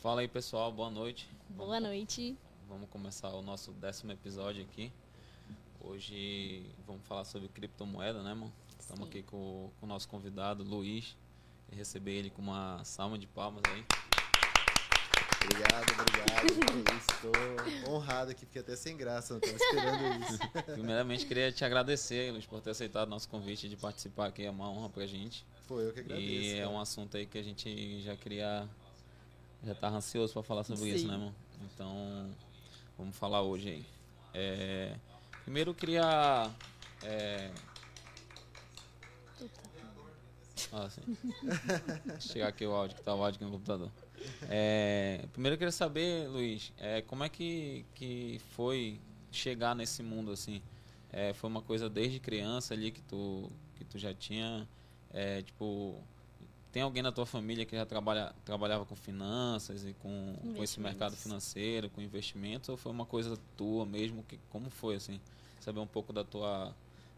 Fala aí, pessoal. Boa noite. Boa vamos, noite. Vamos começar o nosso décimo episódio aqui. Hoje vamos falar sobre criptomoeda, né, mano? Estamos aqui com, com, o nosso convidado, Luiz. E receber ele com uma salva de palmas aí. Obrigado, obrigado. Estou honrado aqui, fiquei até sem graça, não estava esperando isso. Primeiramente, queria te agradecer, Luiz, por ter aceitado o nosso convite de participar aqui. É uma honra pra gente. Foi eu que agradeço. E é um assunto aí que a gente já queria. Já estava ansioso para falar sobre Sim. isso, né, irmão? Então, vamos falar hoje aí. É, primeiro, eu queria. É, ah, sim. Chegar aqui o áudio, que tá o áudio aqui no computador. É, primeiro eu queria saber, Luiz, é, como é que, que foi chegar nesse mundo assim? É, foi uma coisa desde criança ali que tu, que tu já tinha, é, tipo, tem alguém na tua família que já trabalha, trabalhava com finanças e com, com esse mercado financeiro, com investimentos, ou foi uma coisa tua mesmo? Que, como foi assim? Saber um pouco da tua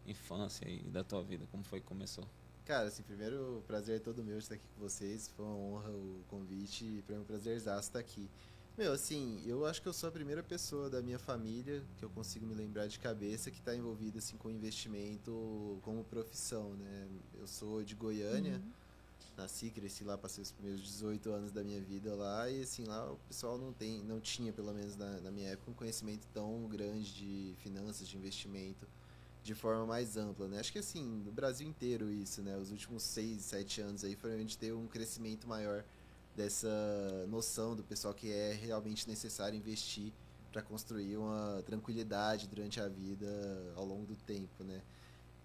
infância e da tua vida, como foi que começou? Cara, assim, primeiro, o prazer é todo meu de estar aqui com vocês. Foi uma honra o convite e para mim é um prazerzaço estar aqui. Meu, assim, eu acho que eu sou a primeira pessoa da minha família que eu consigo me lembrar de cabeça que está envolvida assim com investimento como profissão, né? Eu sou de Goiânia, uhum. Nasci, cresci lá, passei os primeiros 18 anos da minha vida lá e assim lá o pessoal não tem, não tinha pelo menos na, na minha época um conhecimento tão grande de finanças, de investimento de forma mais ampla, né? Acho que assim, no Brasil inteiro isso, né? Os últimos seis, sete anos aí foi a gente ter um crescimento maior dessa noção do pessoal que é realmente necessário investir para construir uma tranquilidade durante a vida ao longo do tempo, né?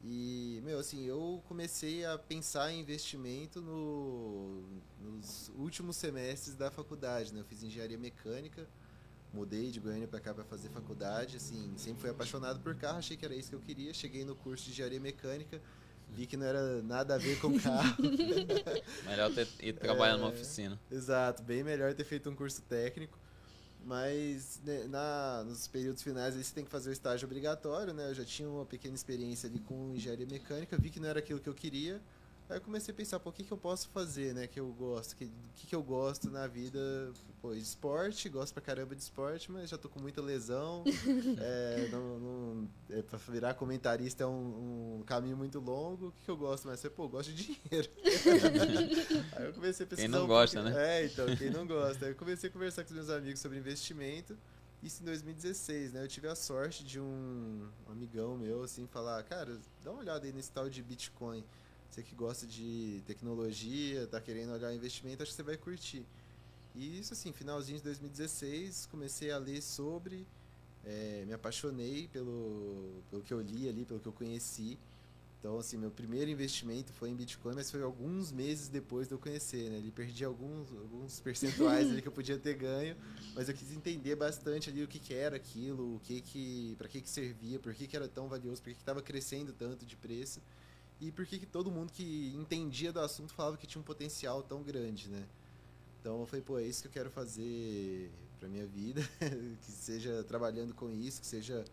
E, meu, assim, eu comecei a pensar em investimento no, nos últimos semestres da faculdade, né? Eu fiz engenharia mecânica, mudei de Goiânia para cá para fazer faculdade, assim, sempre fui apaixonado por carro, achei que era isso que eu queria. Cheguei no curso de engenharia mecânica, vi que não era nada a ver com carro. melhor ter ido trabalhar é, numa oficina. Exato, bem melhor ter feito um curso técnico. Mas né, na, nos períodos finais aí você tem que fazer o estágio obrigatório, né? Eu já tinha uma pequena experiência ali com engenharia mecânica, vi que não era aquilo que eu queria. Aí eu comecei a pensar, pô, o que, que eu posso fazer, né? Que eu gosto, que, que, que eu gosto na vida, pô, esporte, gosto pra caramba de esporte, mas já tô com muita lesão. é, não, não, é, pra virar comentarista é um, um, caminho muito longo. O que, que eu gosto mais? Pô, eu gosto de dinheiro. Aí eu comecei a pesquisar. Quem não gosta, né? É, então, quem não gosta. Aí eu comecei a conversar com os meus amigos sobre investimento. Isso em 2016, né? Eu tive a sorte de um, um amigão meu, assim, falar, cara, dá uma olhada aí nesse tal de Bitcoin. Você que gosta de tecnologia, tá querendo olhar investimento, acho que você vai curtir. E isso assim, finalzinho de 2016, comecei a ler sobre, é, me apaixonei pelo, pelo que eu li ali, pelo que eu conheci. Então, assim, meu primeiro investimento foi em Bitcoin, mas foi alguns meses depois de eu conhecer, né? Ele perdi alguns, alguns percentuais ali que eu podia ter ganho, mas eu quis entender bastante ali o que, que era aquilo, o que que, para que que servia, por que que era tão valioso, por que que estava crescendo tanto de preço e por que todo mundo que entendia do assunto falava que tinha um potencial tão grande, né? Então eu falei, pô, é isso que eu quero fazer para minha vida, que seja trabalhando com isso, que seja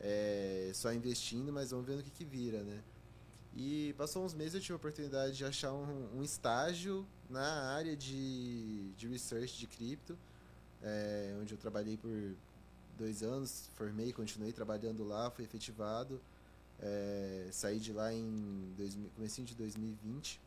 é, só investindo, mas vamos ver no que, que vira, né? E passou uns meses eu tive a oportunidade de achar um, um estágio na área de, de research de cripto, é, onde eu trabalhei por dois anos, formei, continuei trabalhando lá, fui efetivado. É, saí de lá em dois, comecinho de 2020.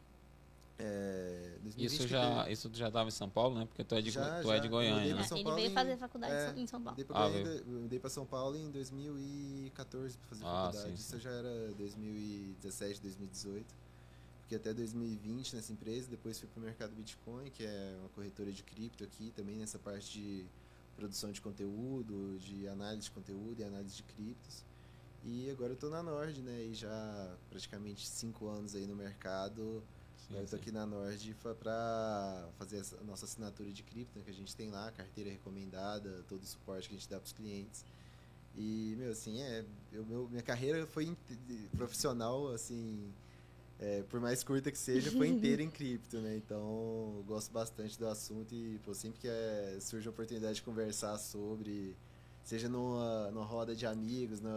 É, 2020 isso já teve... isso já estava em São Paulo, né? Porque tu é de, já, tu é de Goiânia, né? Ele veio fazer faculdade é, em São Paulo. Ah, eu mudei para São Paulo em 2014 para fazer ah, faculdade. Sim, sim. Isso já era 2017, 2018. Fiquei até 2020 nessa empresa, depois fui para o mercado Bitcoin, que é uma corretora de cripto aqui, também nessa parte de produção de conteúdo, de análise de conteúdo e análise de criptos. E agora eu tô na Nord, né? E já praticamente cinco anos aí no mercado. Sim, eu tô aqui na Nord para fazer a nossa assinatura de cripto, né, que a gente tem lá, carteira recomendada, todo o suporte que a gente dá para os clientes. E, meu, assim, é, eu, meu, minha carreira foi profissional, assim, é, por mais curta que seja, foi inteira em cripto, né? Então, eu gosto bastante do assunto e, pô, sempre que é, surge a oportunidade de conversar sobre seja numa, numa roda de amigos, no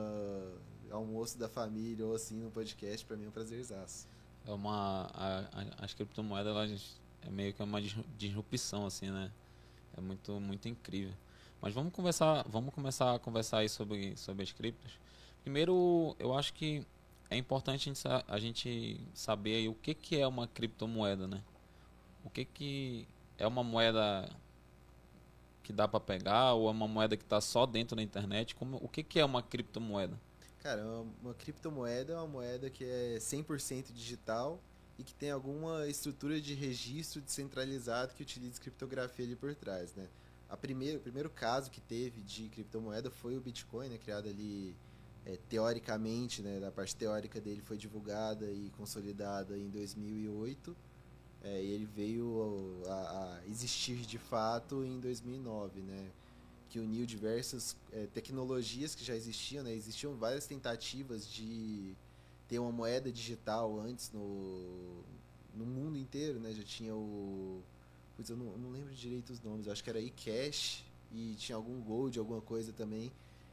almoço da família ou assim no podcast, para mim é um prazerzaço. É uma a, a, as criptomoedas elas é meio que uma disrupção assim, né? É muito, muito incrível. Mas vamos conversar, vamos começar a conversar aí sobre, sobre as criptos. Primeiro, eu acho que é importante a gente, saber o que, que é uma criptomoeda, né? O que, que é uma moeda que dá para pegar ou é uma moeda que está só dentro da internet? Como, o que, que é uma criptomoeda? Cara, uma, uma criptomoeda é uma moeda que é 100% digital e que tem alguma estrutura de registro descentralizado que utiliza criptografia ali por trás, né? A primeiro, o primeiro caso que teve de criptomoeda foi o Bitcoin, né, criado ali é, teoricamente, né, da parte teórica dele foi divulgada e consolidada em 2008 é, e ele veio a, a, existir de fato em 2009, né? Que uniu diversas é, tecnologias que já existiam, né? Existiam várias tentativas de ter uma moeda digital antes no, no mundo inteiro, né? Já tinha o... Pois eu não, não lembro direito os nomes, acho que era eCash e tinha algum Gold, alguma coisa também.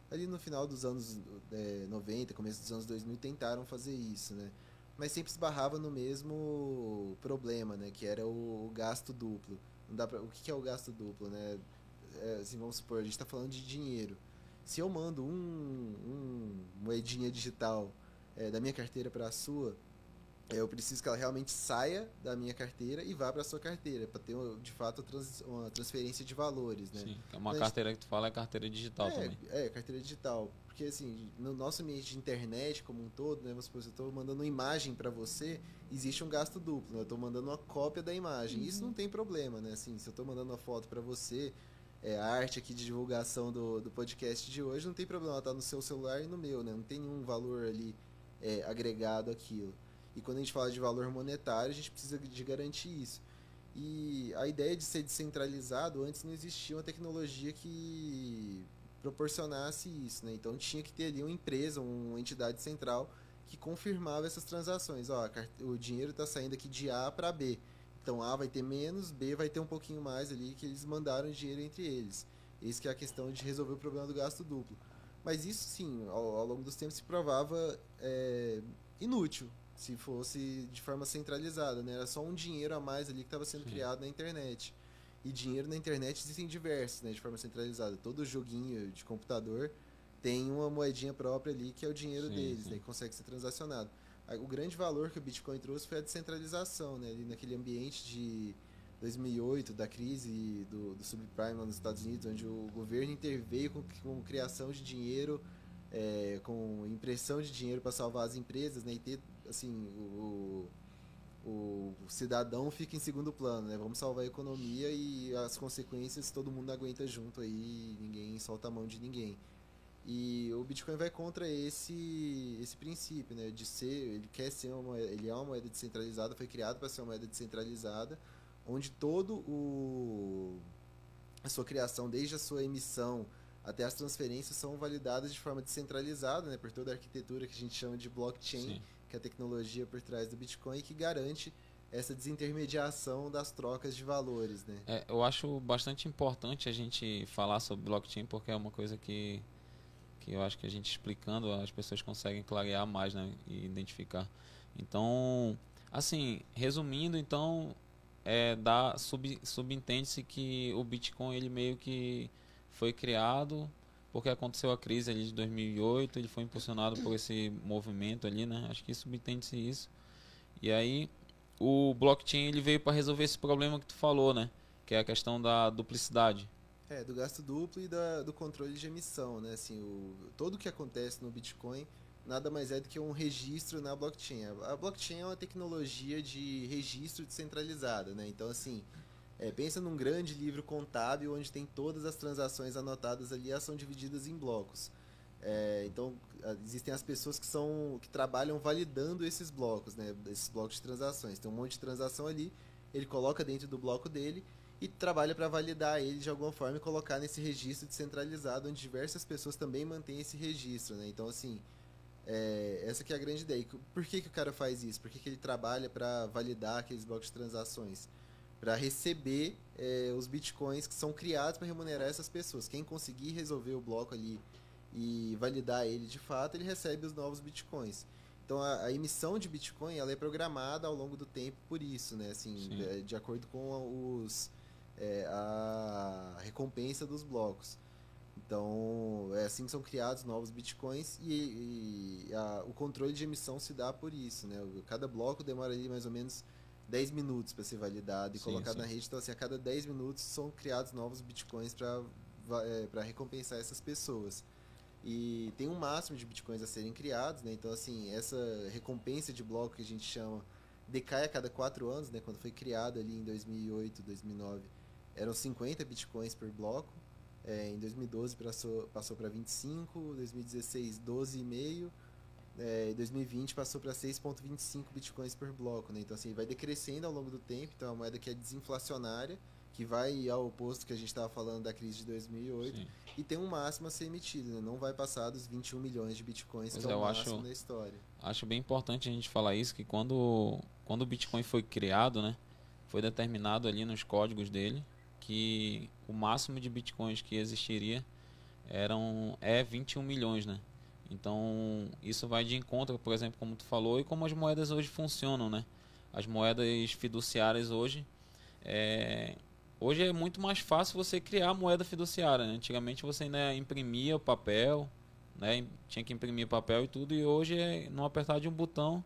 Ali no final dos anos é, 90, começo dos anos 2000, tentaram fazer isso, né? mas sempre esbarrava no mesmo problema, né? Que era o, o gasto duplo. Não dá pra, o que, que é o gasto duplo, né? É, assim, vamos supor, a gente está falando de dinheiro. Se eu mando um, um moedinha digital é, da minha carteira para a sua, é, eu preciso que ela realmente saia da minha carteira e vá para a sua carteira, para ter de fato uma transferência de valores, né? Sim, é uma Mas, carteira que tu fala é carteira digital é, também. É, carteira digital. Porque assim, no nosso ambiente de internet como um todo, né, se eu estou mandando uma imagem para você, existe um gasto duplo, né? Eu estou mandando uma cópia da imagem. Uhum. Isso não tem problema, né? Assim, se eu estou mandando uma foto para você, é, arte aqui de divulgação do, do podcast de hoje, não tem problema, tá no seu celular e no meu, né? Não tem nenhum valor ali é, agregado àquilo. E quando a gente fala de valor monetário, a gente precisa de garantir isso. E a ideia de ser descentralizado, antes não existia uma tecnologia que proporcionasse isso, né? Então tinha que ter ali uma empresa, uma entidade central que confirmava essas transações. Ó, o dinheiro está saindo aqui de A para B. Então A vai ter menos, B vai ter um pouquinho mais ali que eles mandaram dinheiro entre eles. Isso que é a questão de resolver o problema do gasto duplo. Mas isso sim, ao, ao longo dos tempos se provava é, inútil, se fosse de forma centralizada, né? Era só um dinheiro a mais ali que estava sendo Sim. criado na internet. E dinheiro na internet existem diversos, né? De forma centralizada. Todo joguinho de computador tem uma moedinha própria ali que é o dinheiro sim, deles, sim. né? Que consegue ser transacionado. O grande valor que o Bitcoin trouxe foi a descentralização, né? Ali naquele ambiente de 2008, da crise do, do subprime nos Estados Unidos, onde o governo interveio com, com criação de dinheiro, é, com impressão de dinheiro para salvar as empresas, né? E ter assim, o, o cidadão fica em segundo plano, né? Vamos salvar a economia e as consequências todo mundo aguenta junto aí, ninguém solta a mão de ninguém. E o Bitcoin vai contra esse esse princípio, né, de ser, ele quer ser uma moeda, ele é uma moeda descentralizada, foi criado para ser uma moeda descentralizada, onde todo o a sua criação, desde a sua emissão até as transferências são validadas de forma descentralizada, né, por toda a arquitetura que a gente chama de blockchain. Sim que é a tecnologia por trás do Bitcoin, que garante essa desintermediação das trocas de valores, né? É, eu acho bastante importante a gente falar sobre blockchain porque é uma coisa que que eu acho que a gente explicando as pessoas conseguem clarear mais, né, e identificar. Então, assim, resumindo, então é dá sub, subentende-se que o Bitcoin ele meio que foi criado porque aconteceu a crise ali de 2008, ele foi impulsionado por esse movimento ali, né? Acho que subentende-se isso. E aí o blockchain ele veio para resolver esse problema que tu falou, né? Que é a questão da duplicidade. É, do gasto duplo e da, do controle de emissão, né? Assim, o, todo o que acontece no Bitcoin nada mais é do que um registro na blockchain. A, a blockchain é uma tecnologia de registro descentralizada, né? Então, assim, é, pensa num grande livro contábil onde tem todas as transações anotadas ali, elas são divididas em blocos. É, então existem as pessoas que são que trabalham validando esses blocos, né? Esses blocos de transações. Tem um monte de transação ali, ele coloca dentro do bloco dele e trabalha para validar ele de alguma forma e colocar nesse registro descentralizado onde diversas pessoas também mantêm esse registro, né? Então assim, é, essa que é a grande ideia. Por que, que o cara faz isso? Por que, que ele trabalha para validar aqueles blocos de transações? para receber é, os bitcoins que são criados para remunerar essas pessoas. Quem conseguir resolver o bloco ali e validar ele de fato, ele recebe os novos bitcoins. Então a, a emissão de bitcoin ela é programada ao longo do tempo por isso, né? Assim, de, é, de acordo com os é, a recompensa dos blocos. Então, é assim que são criados novos bitcoins e, e a, o controle de emissão se dá por isso. Né? Cada bloco demora ali mais ou menos 10 minutos para ser validado e sim, colocado sim. na rede. Então, assim, a cada 10 minutos são criados novos bitcoins para é, recompensar essas pessoas. E tem um máximo de bitcoins a serem criados, né? Então, assim, essa recompensa de bloco que a gente chama decai a cada 4 anos, né? Quando foi criado ali em 2008, 2009, eram 50 bitcoins por bloco. É, em 2012 passou, passou para 25, 2016 12,5 é, em 2020 passou para 6,25 bitcoins por bloco, né? Então assim vai decrescendo ao longo do tempo. Então é uma moeda que é desinflacionária, que vai ao oposto que a gente estava falando da crise de 2008 Sim. e tem um máximo a ser emitido, né? Não vai passar dos 21 milhões de bitcoins pois que é, o máximo acho, da história. Acho bem importante a gente falar isso que quando quando o Bitcoin foi criado, né? Foi determinado ali nos códigos dele que o máximo de bitcoins que existiria eram é 21 milhões, né? Então, isso vai de encontro, por exemplo, como tu falou, e como as moedas hoje funcionam, né? As moedas fiduciárias hoje é, hoje é muito mais fácil você criar moeda fiduciária. Né? Antigamente você ainda imprimia o papel, né? tinha que imprimir papel e tudo, e hoje é não apertar de um botão,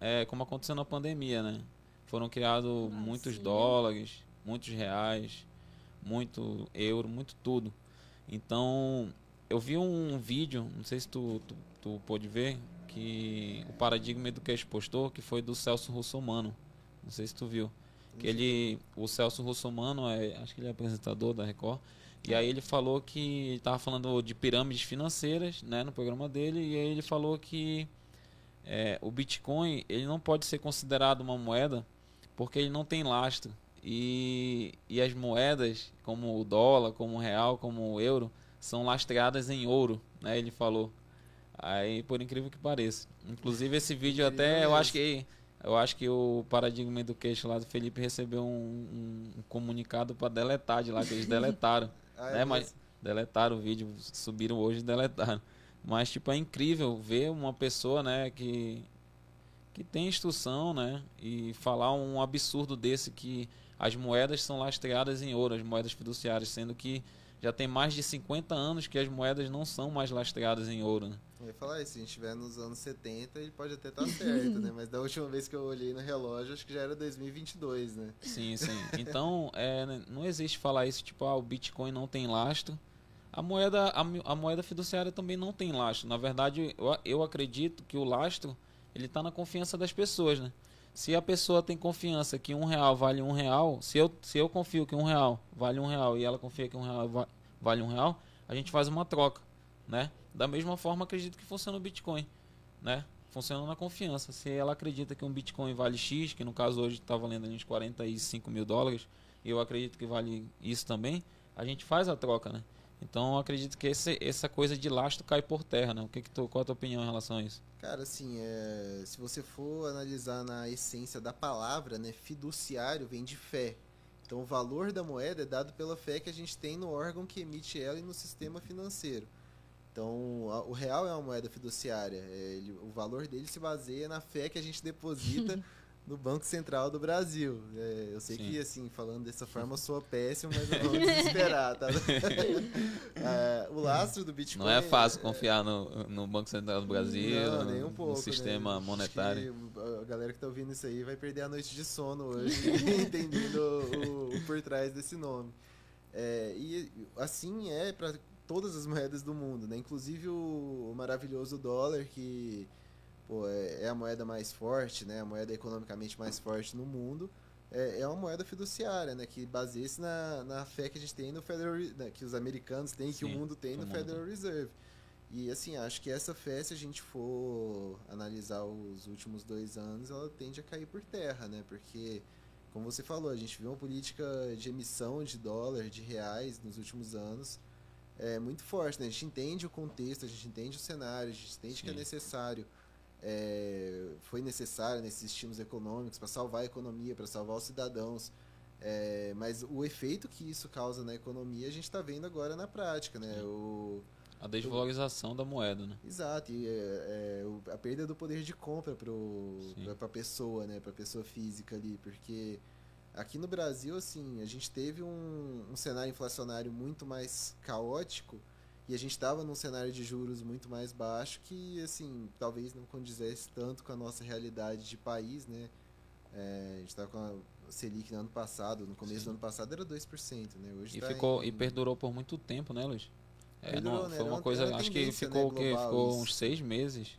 é, como aconteceu na pandemia, né? Foram criados ah, muitos sim. dólares, muitos reais, muito euro, muito tudo. Então, eu vi um vídeo, não sei se tu, tu, tu pôde ver, que o Paradigma Education postou, que foi do Celso Russomano. Não sei se tu viu. Que ele, o Celso Russomano, é, acho que ele é apresentador da Record, e aí ele falou que estava falando de pirâmides financeiras, né, no programa dele, e aí ele falou que é, o Bitcoin ele não pode ser considerado uma moeda porque ele não tem lastro. E, e as moedas, como o dólar, como o real, como o euro, são lastreadas em ouro, né? Ele falou. Aí, por incrível que pareça. Inclusive esse vídeo até eu acho que eu acho que o Paradigma Education lá do Felipe recebeu um, um, um comunicado para deletar de lá que eles deletaram, ah, né? É Mas deletaram o vídeo, subiram hoje e deletaram. Mas tipo é incrível ver uma pessoa, né, que que tem instrução, né, e falar um absurdo desse que as moedas são lastreadas em ouro, as moedas fiduciárias, sendo que já tem mais de 50 anos que as moedas não são mais lastreadas em ouro. Né? Eu ia falar isso, se a gente estiver nos anos 70, ele pode até estar tá certo, né? Mas da última vez que eu olhei no relógio, acho que já era 2022, né? Sim, sim. Então, é, não existe falar isso, tipo, ah, o Bitcoin não tem lastro. A moeda, a, a moeda fiduciária também não tem lastro. Na verdade, eu, eu acredito que o lastro ele está na confiança das pessoas, né? Se a pessoa tem confiança que um real vale um real, se eu, se eu confio que um real vale um real e ela confia que um real vale um real, a gente faz uma troca, né? Da mesma forma, acredito que funciona o Bitcoin, né? Funciona na confiança. Se ela acredita que um Bitcoin vale X, que no caso hoje está valendo uns 45 mil dólares, eu acredito que vale isso também, a gente faz a troca, né? Então eu acredito que esse, essa coisa de lastro cai por terra, né? O que, que tu, qual a tua opinião em relação a isso? Cara, assim, é, se você for analisar na essência da palavra, né, fiduciário vem de fé. Então o valor da moeda é dado pela fé que a gente tem no órgão que emite ela e no sistema financeiro. Então a, o real é uma moeda fiduciária. É, ele, o valor dele se baseia na fé que a gente deposita no Banco Central do Brasil. É, eu sei Sim. que, assim, falando dessa forma, eu sou péssimo, mas não vamos desesperar, tá? é, o lastro do Bitcoin... Não é fácil confiar no, no Banco Central do Brasil, não, nem um pouco, no né? sistema né? monetário. a galera que tá ouvindo isso aí vai perder a noite de sono hoje, entendendo o, o, por trás desse nome. É, e assim é para todas as moedas do mundo, né? Inclusive o, o maravilhoso dólar que pô, é, é, a moeda mais forte, né? A moeda economicamente mais forte no mundo. É, é uma moeda fiduciária, né? Que baseia-se na, na fé que a gente tem no Federal né? que os americanos têm, Sim, que o mundo tem no mundo. Federal Reserve. E assim, acho que essa fé, se a gente for analisar os últimos dois anos, ela tende a cair por terra, né? Porque, como você falou, a gente viu uma política de emissão de dólar, de reais nos últimos anos é muito forte, né? A gente entende o contexto, a gente entende o cenário, a gente entende Sim. que é necessário é, foi necessária nesses estímulos econômicos para salvar a economia, para salvar os cidadãos. É, mas o efeito que isso causa na economia a gente está vendo agora na prática, né? O, a desvalorização o, da moeda, né? Exato, e é, é, a perda do poder de compra para a pessoa, né? Para a pessoa física ali, porque Aqui no Brasil, assim, a gente teve um, um cenário inflacionário muito mais caótico e a gente estava num cenário de juros muito mais baixo que, assim, talvez não condizesse tanto com a nossa realidade de país, né? É, a gente estava com a Selic no ano passado, no começo Sim. do ano passado era 2%, né? Hoje e, tá ficou, em... e perdurou por muito tempo, né, Luiz? É, não, né? foi uma coisa, acho que ficou, né, que ficou uns seis meses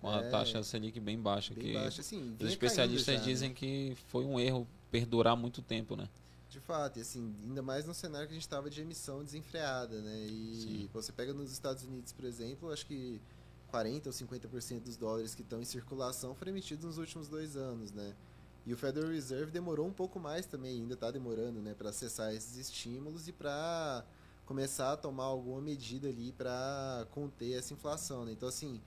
com a é, taxa Selic bem baixa. Bem que baixa, assim, os especialistas dizem né? que foi um erro perdurar muito tempo, né? De fato, e assim, ainda mais no cenário que a gente estava de emissão desenfreada, né? E Sim. você pega nos Estados Unidos, por exemplo, acho que 40 ou 50% dos dólares que estão em circulação foram emitidos nos últimos dois anos, né? E o Federal Reserve demorou um pouco mais também, ainda está demorando, né, para acessar esses estímulos e para começar a tomar alguma medida ali para conter essa inflação, né? Então, assim,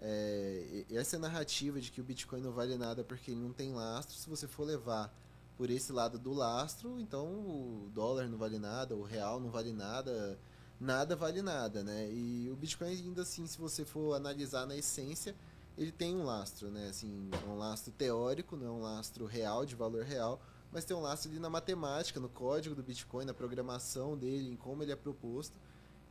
é, essa narrativa de que o Bitcoin não vale nada porque ele não tem lastro, se você for levar por esse lado do lastro, então o dólar não vale nada, o real não vale nada, nada vale nada, né? E o Bitcoin ainda assim, se você for analisar na essência, ele tem um lastro, né? Assim, é um lastro teórico, não é um lastro real, de valor real, mas tem um lastro ali na matemática, no código do Bitcoin, na programação dele, em como ele é proposto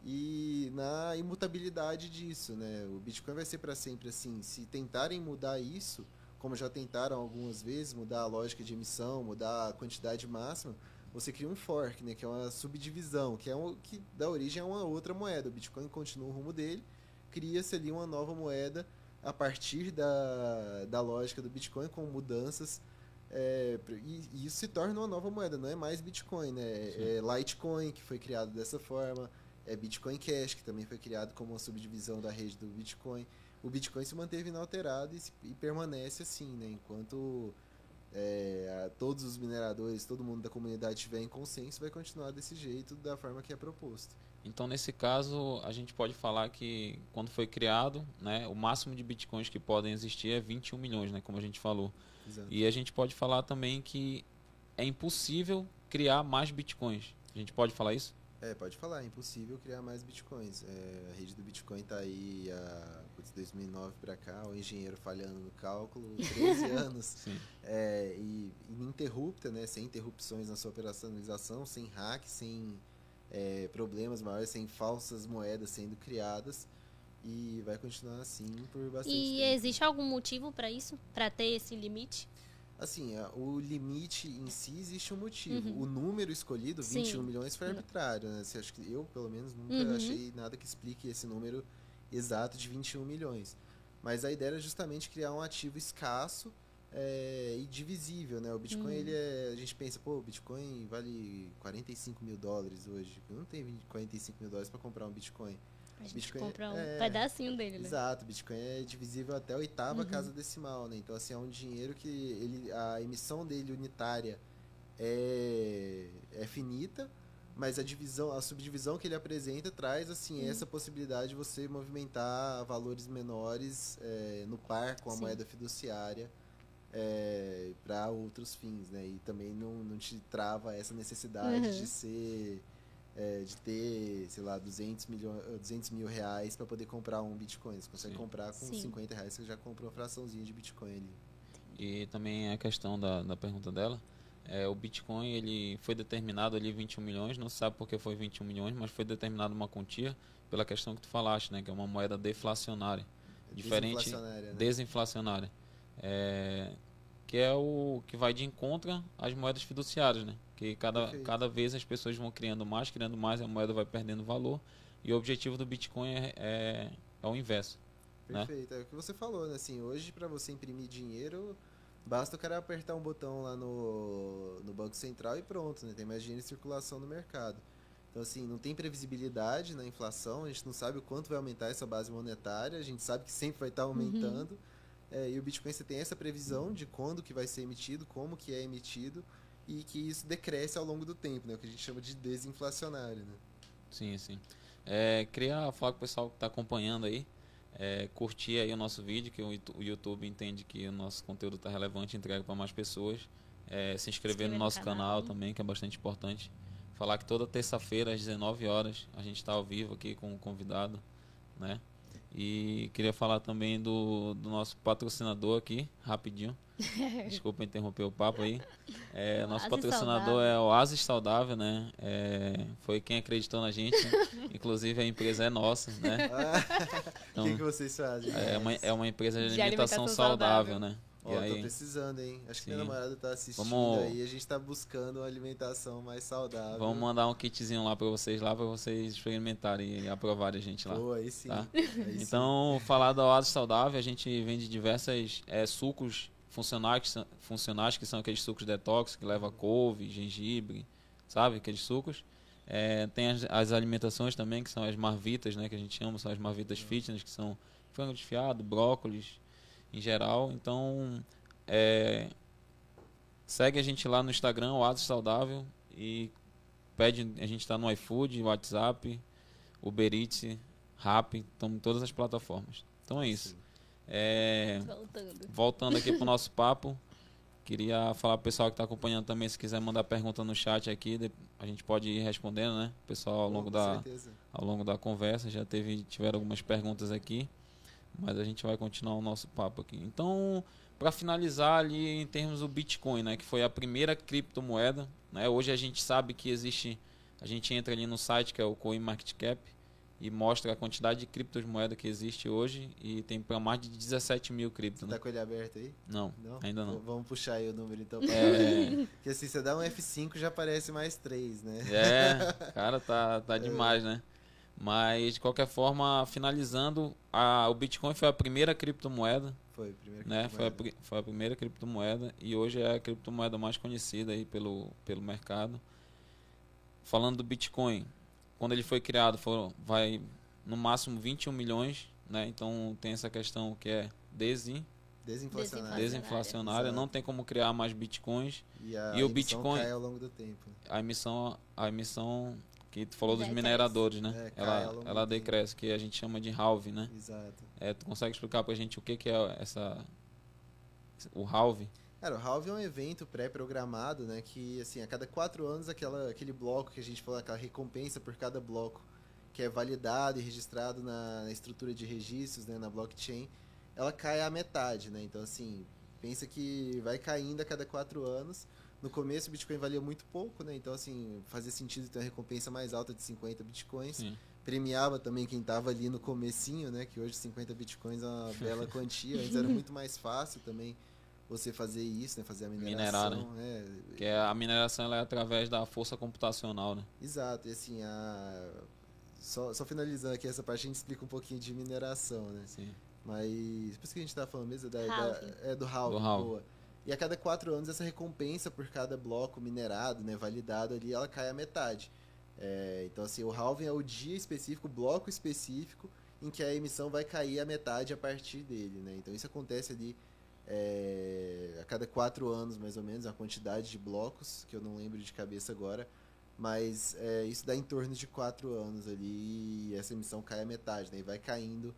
e na imutabilidade disso, né? O Bitcoin vai ser para sempre assim. Se tentarem mudar isso, como já tentaram algumas vezes, mudar a lógica de emissão, mudar a quantidade máxima, você cria um fork, né, que é uma subdivisão, que é um, que dá origem a uma outra moeda. O Bitcoin continua o rumo dele, cria-se ali uma nova moeda a partir da, da lógica do Bitcoin com mudanças é, e, e, isso se torna uma nova moeda, não é mais Bitcoin, né? É, é Litecoin que foi criado dessa forma, é Bitcoin Cash que também foi criado como uma subdivisão da rede do Bitcoin o Bitcoin se manteve inalterado e, se, e permanece assim, né? Enquanto é, todos os mineradores, todo mundo da comunidade estiver em consenso, vai continuar desse jeito, da forma que é proposto. Então, nesse caso, a gente pode falar que quando foi criado, né, o máximo de bitcoins que podem existir é 21 milhões, né, como a gente falou. Exato. E a gente pode falar também que é impossível criar mais bitcoins. A gente pode falar isso? É, pode falar, é impossível criar mais bitcoins. É, a rede do Bitcoin está aí há putz, 2009 para cá, o engenheiro falhando no cálculo, 13 anos. É, e ininterrupta, né, sem interrupções na sua operacionalização, sem hack, sem é, problemas maiores, sem falsas moedas sendo criadas. E vai continuar assim por bastante e tempo. E existe algum motivo para isso? Para ter esse limite? Assim, o limite em si existe um motivo. Uhum. O número escolhido, 21 Sim. milhões, foi arbitrário. Né? Você acha que eu, pelo menos, nunca uhum. achei nada que explique esse número exato de 21 milhões. Mas a ideia era justamente criar um ativo escasso é, e divisível, né? O Bitcoin, uhum. ele é, a gente pensa, pô, o Bitcoin vale 45 mil dólares hoje. Eu não tenho 45 mil dólares para comprar um Bitcoin. A gente Bitcoin compra um é, pedacinho dele, né? Exato, Bitcoin é divisível até a oitava uhum. casa decimal, né? Então, assim, é um dinheiro que ele, a emissão dele unitária é, é finita, mas a divisão, a subdivisão que ele apresenta traz, assim, uhum. essa possibilidade de você movimentar valores menores é, no par com a Sim. moeda fiduciária é, para outros fins, né? E também não, não te trava essa necessidade uhum. de ser é, de ter, sei lá, 200, milhões, 200 mil reais para poder comprar um Bitcoin. Você consegue Sim. comprar com Sim. 50 reais, você já comprou uma fraçãozinha de Bitcoin ali. E também a questão da, da pergunta dela, é, o Bitcoin ele foi determinado ali 21 milhões, não se sabe por que foi 21 milhões, mas foi determinado uma quantia pela questão que tu falaste, né, que é uma moeda deflacionária, diferente desinflacionária, né? desinflacionária é, que é o que vai de encontro às moedas fiduciárias, né? Que cada, cada vez as pessoas vão criando mais, criando mais, a moeda vai perdendo valor. E o objetivo do Bitcoin é, é, é o inverso. Né? Perfeito, né? é o que você falou, né? Assim, hoje para você imprimir dinheiro, basta o cara apertar um botão lá no, no Banco Central e pronto, né? Tem mais dinheiro em circulação no mercado. Então, assim, não tem previsibilidade na inflação, a gente não sabe o quanto vai aumentar essa base monetária, a gente sabe que sempre vai estar uhum. aumentando. Uhum. É, e o Bitcoin você tem essa previsão de quando que vai ser emitido, como que é emitido e que isso decresce ao longo do tempo, né? O que a gente chama de desinflacionário, né? Sim, sim. É, queria falar com o pessoal que está acompanhando aí, é, curtir aí o nosso vídeo, que o YouTube entende que o nosso conteúdo está relevante, entrega para mais pessoas. É, se inscrever no nosso canal, canal também, que é bastante importante. Falar que toda terça-feira às 19 horas a gente está ao vivo aqui com um convidado, né? E queria falar também do, do nosso patrocinador aqui, rapidinho, Desculpa interromper o papo aí. É, nosso Oasis patrocinador Saudável. é o Oasis Saudável, né? É, foi quem acreditou na gente. Inclusive a empresa é nossa, né? Então, o que, que vocês fazem? é, uma, é uma empresa de, De alimentação, alimentação saudável, saudável. né? Ó, e tô aí, precisando, hein? Acho que minha Sim. namorada tá assistindo Vamos- aí. A gente tá buscando uma alimentação mais saudável. vamos mandar um kitzinho lá pra vocês lá, pra vocês experimentarem e aprovarem a gente lá. Pô, aí sim. Tá? Aí sim. Então, falar da Oasis Saudável, a gente vende diversas é, sucos funcionais que, são, funcionais, que são aqueles sucos detox, que leva couve, gengibre, sabe? Aqueles sucos. É, tem as, as alimentações também, que são as marvitas, né? Que a gente chama, são as marvitas fitness, que são frango desfiado, brócolis, em geral. Então, é, segue a gente lá no Instagram, Oasis Saudável, e pede, a gente está no iFood, WhatsApp, Uber Eats, Rappi, estamos em todas as plataformas. Então é isso. É, Voltando. voltando aqui pro nosso papo, queria falar pro pessoal que está acompanhando também, se quiser mandar pergunta no chat aqui, a gente pode ir respondendo, né? O pessoal ao longo da, certeza. ao longo da conversa. Já teve, tiveram algumas perguntas aqui, mas a gente vai continuar o nosso papo aqui. Então, para finalizar ali em termos do Bitcoin, né, que foi a primeira criptomoeda, né? Hoje a gente sabe que existe, a gente entra ali no site que é o CoinMarketCap e mostra a quantidade de criptomoeda que existe hoje e tem para mais de 17 mil criptos, Você né? tá com ele aberto aí? Não, Não? ainda não. V- Vamos puxar aí o número então. É, Porque assim, você dá um F5 já aparece mais 3, né? É, cara, tá, tá demais, né? Mas, de qualquer forma, finalizando, a, o Bitcoin foi a primeira criptomoeda, Foi, primeiro né? Foi a, criptomoeda. foi a primeira criptomoeda e hoje é a criptomoeda mais conhecida aí pelo, pelo mercado. Falando do Bitcoin, quando ele foi criado, foram, vai no máximo 21 milhões, né? Então tem essa questão que é desin, Desinflacionário. desinflacionária, não tem como criar mais Bitcoins. E, a E o Bitcoin- cai ao longo do tempo. né? a emissão a emissão que tu falou dos mineradores, né? É, ela ela tempo. decresce, que a gente chama de halving, né? Exato. É, tu consegue explicar pra gente o que que é essa o halving? Cara, o Halve é um evento pré-programado, né? Que, assim, a cada quatro anos, aquela, aquele bloco que a gente falou, aquela recompensa por cada bloco que é validado e registrado na, na estrutura de registros, né? Na blockchain, ela cai à metade, né? Então, assim, pensa que vai caindo a cada quatro anos. No começo, o Bitcoin valia muito pouco, né? Então, assim, fazia sentido ter uma recompensa mais alta de 50 Bitcoins. Sim. Premiava também quem estava ali no comecinho, né? Que hoje 50 Bitcoins é uma bela quantia. Antes era muito mais fácil também você fazer isso, né? Fazer a Minerar, mineração. é, Que é, a mineração ela é através da força computacional, né? Exato, e assim, a... só, só finalizando aqui essa parte, a gente explica um pouquinho de mineração, né? Sim. Mas, por isso que a gente tá falando mesmo, é da, da- é do halving, Do halving. E a cada quatro anos, essa recompensa por cada bloco minerado, né, validado ali, ela cai a metade. É, então, assim, o halving é o dia específico, o bloco específico, em que a emissão vai cair a metade a partir dele, né? Então, isso acontece ali é, a cada quatro anos, mais ou menos, a quantidade de blocos, que eu não lembro de cabeça agora, mas é, isso dá em torno de quatro anos ali, e essa emissão cai a metade, né? E vai caindo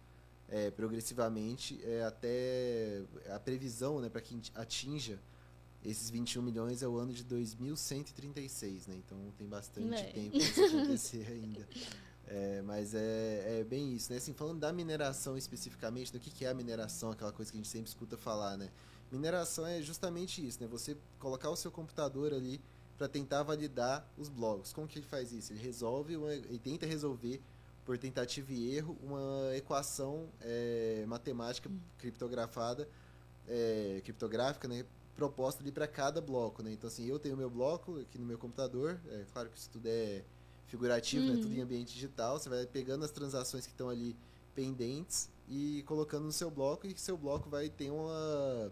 é, progressivamente é, até a previsão né, para que atinja esses 21 milhões é o ano de 2136, né? Então tem bastante É. tempo para isso acontecer ainda. É, mas é, é bem isso, né? Assim, falando da mineração especificamente, do que, que é a mineração, aquela coisa que a gente sempre escuta falar, né? Mineração é justamente isso, né? Você colocar o seu computador ali para tentar validar os blocos. Como que ele faz isso? Ele resolve, uma, ele tenta resolver por tentativa e erro uma equação é, matemática criptografada, é, criptográfica, né? Proposta ali para cada bloco, né? Então assim, eu tenho meu bloco aqui no meu computador, é claro que isso tudo é figurativo, né? Uhum. Tudo em ambiente digital. Você vai pegando as transações que estão ali pendentes e colocando no seu bloco e seu bloco vai ter uma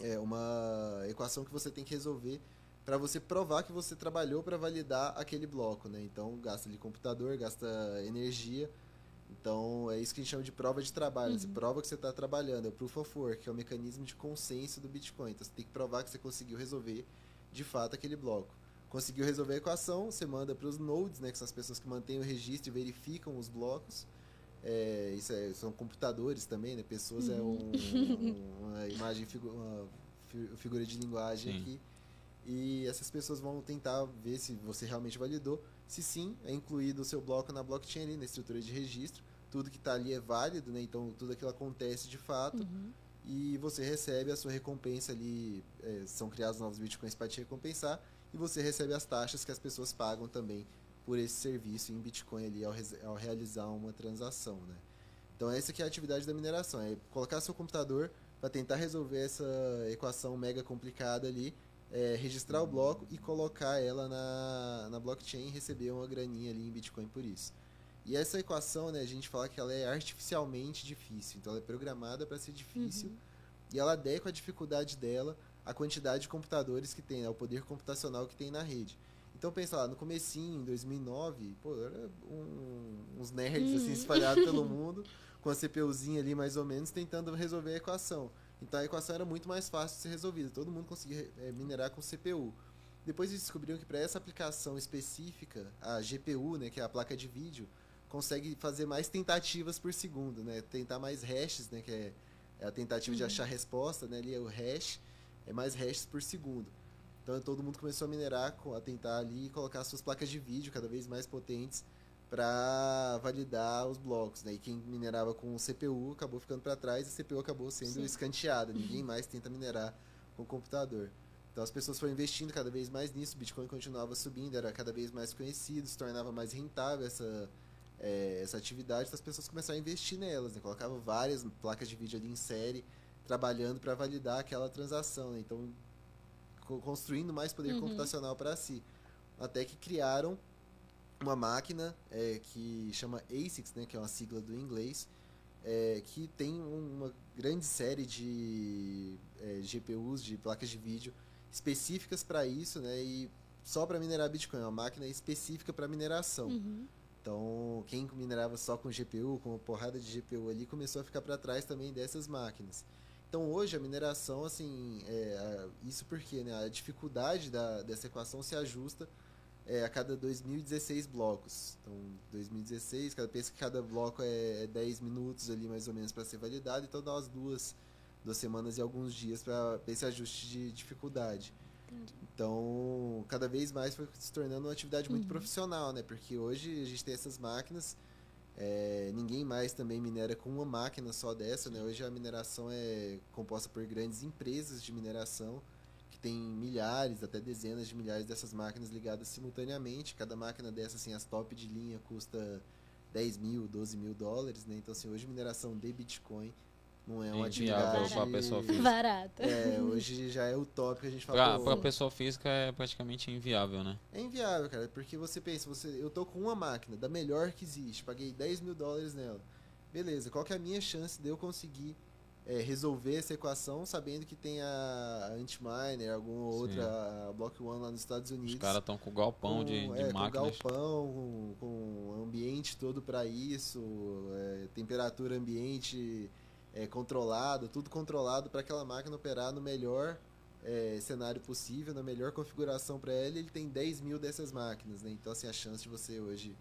é, uma equação que você tem que resolver para você provar que você trabalhou para validar aquele bloco, né? Então gasta ali computador, gasta energia. Então é isso que a gente chama de prova de trabalho. Você prova que você está trabalhando, é o proof of work, que é o mecanismo de consenso do Bitcoin. Então você tem que provar que você conseguiu resolver de fato aquele bloco. Conseguiu resolver a equação, você manda para os nodes, né, que são as pessoas que mantêm o registro e verificam os blocos. É, isso é- são computadores também, né? Pessoas é um- uma imagem, figu- uma fi- figura de linguagem Sim. aqui. E essas pessoas vão tentar ver se você realmente validou. Se sim, é incluído o seu bloco na blockchain ali, na estrutura de registro. Tudo que está ali é válido, né? Então tudo aquilo acontece de fato. Uhum. e você recebe a sua recompensa ali, é, são criados novos bitcoins para te recompensar e você recebe as taxas que as pessoas pagam também por esse serviço em bitcoin ali ao, ao realizar uma transação, né? Então essa que é a atividade da mineração, é colocar seu computador para tentar resolver essa equação mega complicada ali, é, registrar o bloco e colocar ela na, na blockchain e receber uma graninha ali em bitcoin por isso. E essa equação, né, a gente fala que ela é artificialmente difícil. Então ela é programada para ser difícil uhum. e ela adequa a dificuldade dela à quantidade de computadores que tem, ao poder computacional que tem na rede. Então pensa lá, no comecinho, em 2009, pô, era um, uns nerds assim uhum. espalhados pelo mundo, com a CPUzinha ali mais ou menos tentando resolver a equação. Então a equação era muito mais fácil de ser resolvida, todo mundo conseguia é, minerar com CPU. Depois eles descobriram que para essa aplicação específica, a GPU, né, que é a placa de vídeo, consegue fazer mais tentativas por segundo, né? Tentar mais hashes, né? Que é, é a tentativa uhum. de achar a resposta, né? Ali é o hash, é mais hashes por segundo. Então todo mundo começou a minerar, a tentar ali colocar suas placas de vídeo cada vez mais potentes para validar os blocos, né? E quem minerava com o CPU acabou ficando para trás e a CPU acabou sendo Sim. escanteada. Ninguém mais tenta minerar com o computador. Então as pessoas foram investindo cada vez mais nisso, o Bitcoin continuava subindo, era cada vez mais conhecido, se tornava mais rentável essa é, essa atividade, as pessoas começaram a investir nelas, né? colocavam várias placas de vídeo ali em série, trabalhando para validar aquela transação, né? então construindo mais poder uhum. computacional para si, até que criaram uma máquina é, que chama ASICS, né, que é uma sigla do inglês, é, que tem uma grande série de é, GPUs, de placas de vídeo específicas para isso, né, e só para minerar Bitcoin, é uma máquina específica para mineração. Uhum. Então, quem minerava só com GPU, com uma porrada de GPU ali, começou a ficar para trás também dessas máquinas. Então, hoje a mineração, assim, é, isso porque né, a dificuldade da, dessa equação se ajusta é, a cada 2016 blocos. Então, 2016, cada, pensa que cada bloco é, é 10 minutos ali mais ou menos para ser validado, então dá umas duas, duas semanas e alguns dias para esse ajuste de dificuldade. Entendi. Então, cada vez mais foi se tornando uma atividade muito uhum. profissional, né? Porque hoje a gente tem essas máquinas, é, ninguém mais também minera com uma máquina só dessa, né? Hoje a mineração é composta por grandes empresas de mineração que tem milhares, até dezenas de milhares dessas máquinas ligadas simultaneamente. Cada máquina dessa, assim, as top de linha custa 10 mil, 12 mil dólares, né? Então, assim, hoje mineração de Bitcoin não é uma atividade para a pessoa física. Barata. É, hoje já é o tópico que a gente fala. Para a pessoa física é praticamente inviável, né? É inviável, cara, porque você pensa, você, eu tô com uma máquina da melhor que existe, paguei 10 mil dólares nela. Beleza, qual que é a minha chance de eu conseguir é, resolver essa equação sabendo que tem a Antminer, alguma Sim. outra Block One lá nos Estados Unidos. Os caras estão com galpão com, de, de é, máquinas. Com galpão, com, com ambiente todo para isso, é, temperatura ambiente é, controlado, tudo controlado para aquela máquina operar no melhor é, cenário possível, na melhor configuração para ele. Ele tem 10 mil dessas máquinas, né? Então, assim, a chance de você hoje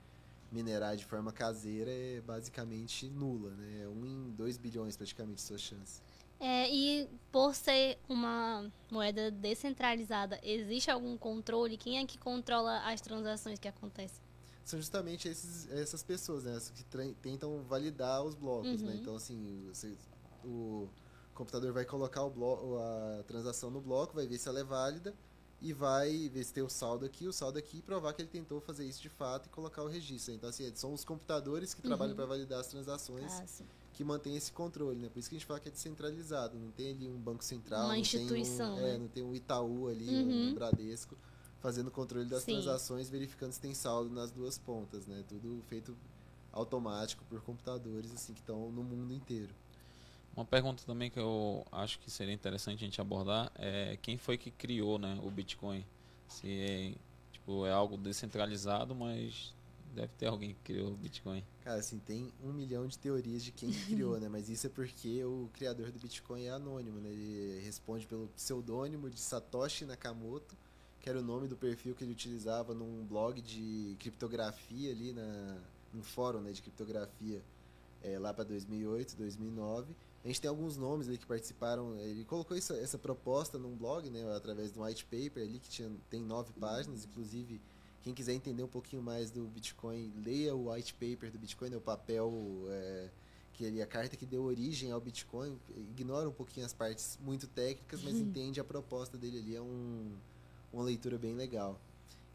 minerar de forma caseira é basicamente nula, né? É 1 em 2 bilhões praticamente sua chance. É, e por ser uma moeda descentralizada, existe algum controle? Quem é que controla as transações que acontecem? São justamente esses, essas pessoas, né? Que tentam validar os blocos, né? uhum. né? Então, assim, você, o computador vai colocar o bloco, a transação no bloco, vai ver se ela é válida e vai ver se tem o saldo aqui, o saldo aqui e provar que ele tentou fazer isso de fato e colocar o registro. Então, assim, são os computadores que uhum. trabalham para validar as transações ah, que mantêm esse controle, né? Por isso que a gente fala que é descentralizado, não tem ali um banco central, uma não instituição, tem um, é, né? é, não tem um Itaú ali, uhum. um Bradesco fazendo controle das Sim. transações, verificando se tem saldo nas duas pontas, né? Tudo feito automático por computadores assim que estão no mundo inteiro. Uma pergunta também que eu acho que seria interessante a gente abordar é quem foi que criou, né, o Bitcoin? Se é, tipo, é algo descentralizado, mas deve ter alguém que criou o Bitcoin. Cara, assim, tem um milhão de teorias de quem criou, né? Mas isso é porque o criador do Bitcoin é anônimo, né? Ele responde pelo pseudônimo de Satoshi Nakamoto que era o nome do perfil que ele utilizava num blog de criptografia ali, na, num fórum né, de criptografia é, lá para 2008, 2009. A gente tem alguns nomes ali que participaram. Ele colocou essa, essa proposta num blog, né, através de um white paper ali que tinha, tem nove páginas. Inclusive, quem quiser entender um pouquinho mais do Bitcoin, leia o white paper do Bitcoin, né, o papel é, que ele, a carta que deu origem ao Bitcoin, ignora um pouquinho as partes muito técnicas, mas entende a proposta dele ali, é um, uma leitura bem legal.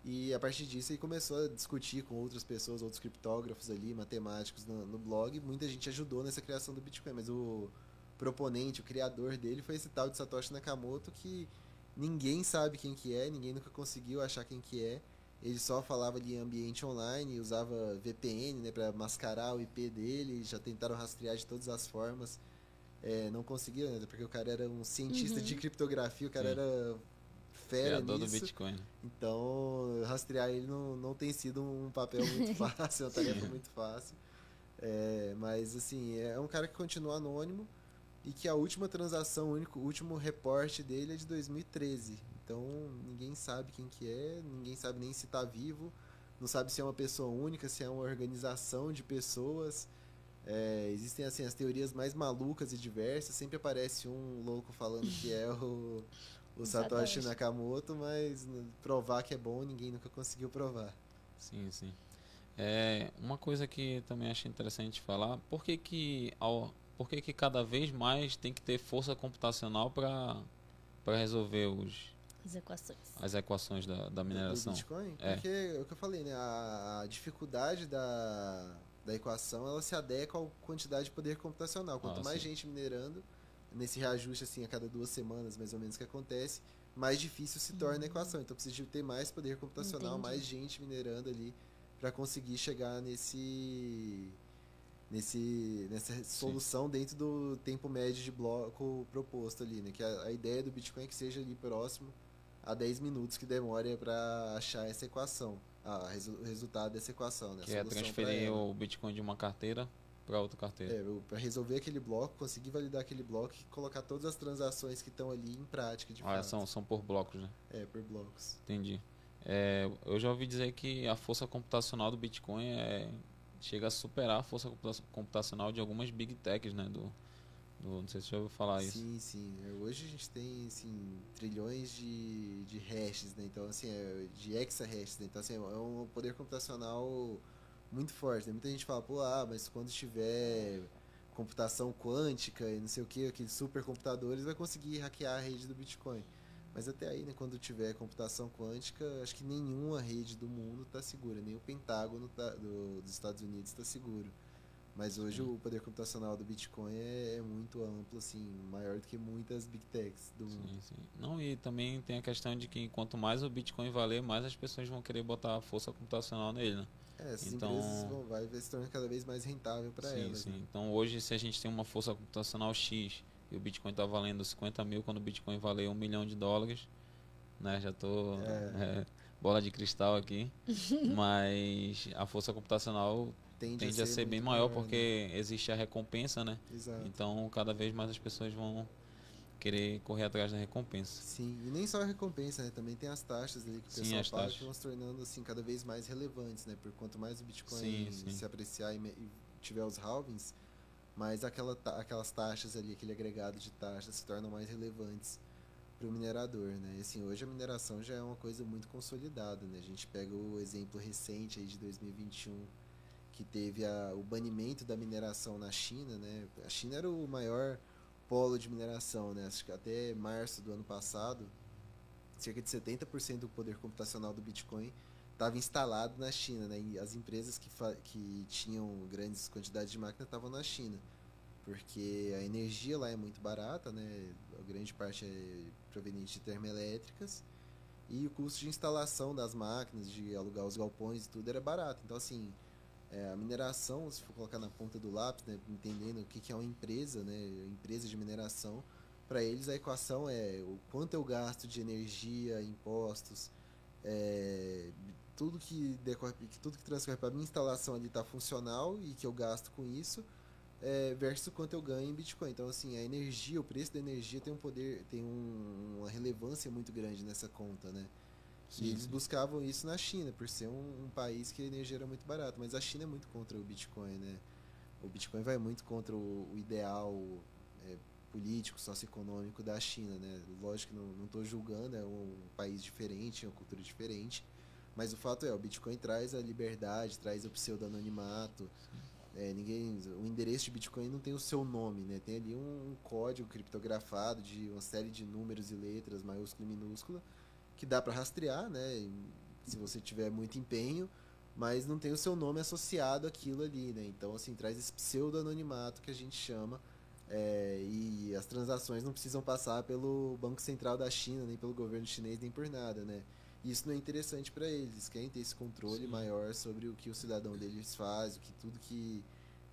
E a partir disso ele começou a discutir com outras pessoas, outros criptógrafos ali, matemáticos no, no blog. Muita gente ajudou nessa criação do Bitcoin, mas o proponente, o criador dele foi esse tal de Satoshi Nakamoto que ninguém sabe quem que é, ninguém nunca conseguiu achar quem que é. Ele só falava ali em ambiente online, usava VPN né, para mascarar o IP dele, já tentaram rastrear de todas as formas. É, não conseguiram, né, porque o cara era um cientista Uhum. de criptografia, o cara Sim. era fera Criador do nisso. Bitcoin. Então, rastrear ele não, não tem sido um papel muito fácil, uma tarefa muito fácil. É, mas, assim, é um cara que continua anônimo e que a última transação, o único, o último reporte dele é de 2013. Então, ninguém sabe quem que é, ninguém sabe nem se está vivo, não sabe se é uma pessoa única, se é uma organização de pessoas. É, existem, assim, as teorias mais malucas e diversas. Sempre aparece um louco falando que é o, o Satoshi Satoshi. Nakamoto, mas provar que é bom ninguém nunca conseguiu provar. Sim, sim. É, uma coisa que também achei interessante falar, por que que, ao, por que que cada vez mais tem que ter força computacional para para resolver os, As equações. as equações da, da do mineração? Bitcoin? É. Porque é o que eu falei, né? A, a dificuldade da, da equação ela se adequa à quantidade de poder computacional. Quanto Ah, mais sim. gente minerando, nesse reajuste assim a cada duas semanas mais ou menos que acontece, mais difícil se torna a equação. Então precisa de ter mais poder computacional, Entendi. mais gente minerando ali para conseguir chegar nesse nesse nessa solução dentro do tempo médio de bloco proposto ali, né? Que a, a ideia do Bitcoin é que seja ali próximo a 10 minutos que demora para achar essa equação, a, resu- o resultado dessa equação, né? a Que é transferir o Bitcoin de uma carteira para outra carteira. É, para resolver aquele bloco, conseguir validar aquele bloco e colocar todas as transações que estão ali em prática, de ah, fato. são, são por blocos, né? É, por blocos. Entendi. É, eu já ouvi dizer que a força computacional do Bitcoin é, chega a superar a força computa- computacional de algumas big techs, né? Do, do, não sei se você já ouviu falar isso. Sim, sim. É, Hoje a gente tem, assim, trilhões de, de hashes, né? Então, assim, é, de exahashes, né? Então, assim, é um poder computacional muito forte, né? Muita gente fala, pô, ah, mas quando tiver computação quântica e não sei o que, aqueles supercomputadores, vai conseguir hackear a rede do Bitcoin. Mas até aí, né, quando tiver computação quântica, acho que nenhuma rede do mundo está segura, nem o Pentágono tá, do, dos Estados Unidos está seguro. Mas hoje Sim. o poder computacional do Bitcoin é, é muito amplo, assim, maior do que muitas big techs do mundo. Sim, sim. Não, e também tem a questão de que quanto mais o Bitcoin valer, mais as pessoas vão querer botar a força computacional nele, né? É, essas Então- empresas vão, vai se tornando cada vez mais rentável para elas. sim. né? Então hoje, se a gente tem uma força computacional X e o Bitcoin tá valendo 50 mil, quando o Bitcoin valer um milhão de dólares, né? Já tô. É. é, bola de cristal aqui. mas a força computacional Tende, tende a ser bem muito maior né? porque existe a recompensa, né? Exato. Então cada vez mais as pessoas vão querer correr atrás da recompensa. Sim, e nem só a recompensa, né? Também tem as taxas ali que o Sim, pessoal paga taxas. que vão se tornando assim cada vez mais relevantes, né? Por quanto mais o Bitcoin Sim, sim. se apreciar e, e tiver os halvings, mais aquela aquelas taxas ali, aquele agregado de taxas se tornam mais relevantes para o minerador, né? E assim, hoje a mineração já é uma coisa muito consolidada, né? A gente pega o exemplo recente aí de 2021 que teve a, o banimento da mineração na China, né? A China era o maior polo de mineração, né? Acho que até março do ano passado, cerca de 70% do poder computacional do Bitcoin estava instalado na China, né? E as empresas que, que tinham grandes quantidades de máquina estavam na China, porque a energia lá é muito barata, né? A grande parte é proveniente de termoelétricas e o custo de instalação das máquinas, de alugar os galpões e tudo era barato. Então, assim, é, a mineração, se for colocar na ponta do lápis, né, entendendo o que, que é uma empresa, né, empresa de mineração, para eles a equação é o quanto eu gasto de energia, impostos, é, tudo que decorre, tudo que transcorre para minha instalação ali está funcional e que eu gasto com isso, é, versus quanto eu ganho em Bitcoin. Então, assim, a energia, o preço da energia tem um poder, tem um- uma relevância muito grande nessa conta, né? Sim, e eles buscavam isso na China, por ser um, um país que a energia era muito barata. Mas a China é muito contra o Bitcoin, né? O Bitcoin vai muito contra o, o ideal é, político, socioeconômico da China, né? Lógico que não, tô julgando, é um país diferente, é uma cultura diferente. Mas o fato é, o Bitcoin traz a liberdade, traz o pseudo-anonimato. é, ninguém, o endereço de Bitcoin não tem o seu nome, né? Tem ali um, um, código criptografado de uma série de números e letras, maiúscula e minúscula, que dá para rastrear, né? Se você tiver muito empenho, mas não tem o seu nome associado àquilo ali, né? Então, assim, traz esse pseudo-anonimato que a gente chama. É, e as transações não precisam passar pelo Banco Central da China, nem pelo governo chinês, nem por nada, né? Isso não é interessante para eles. Querem ter esse controle Sim. maior sobre o que o cidadão deles faz, o que tudo que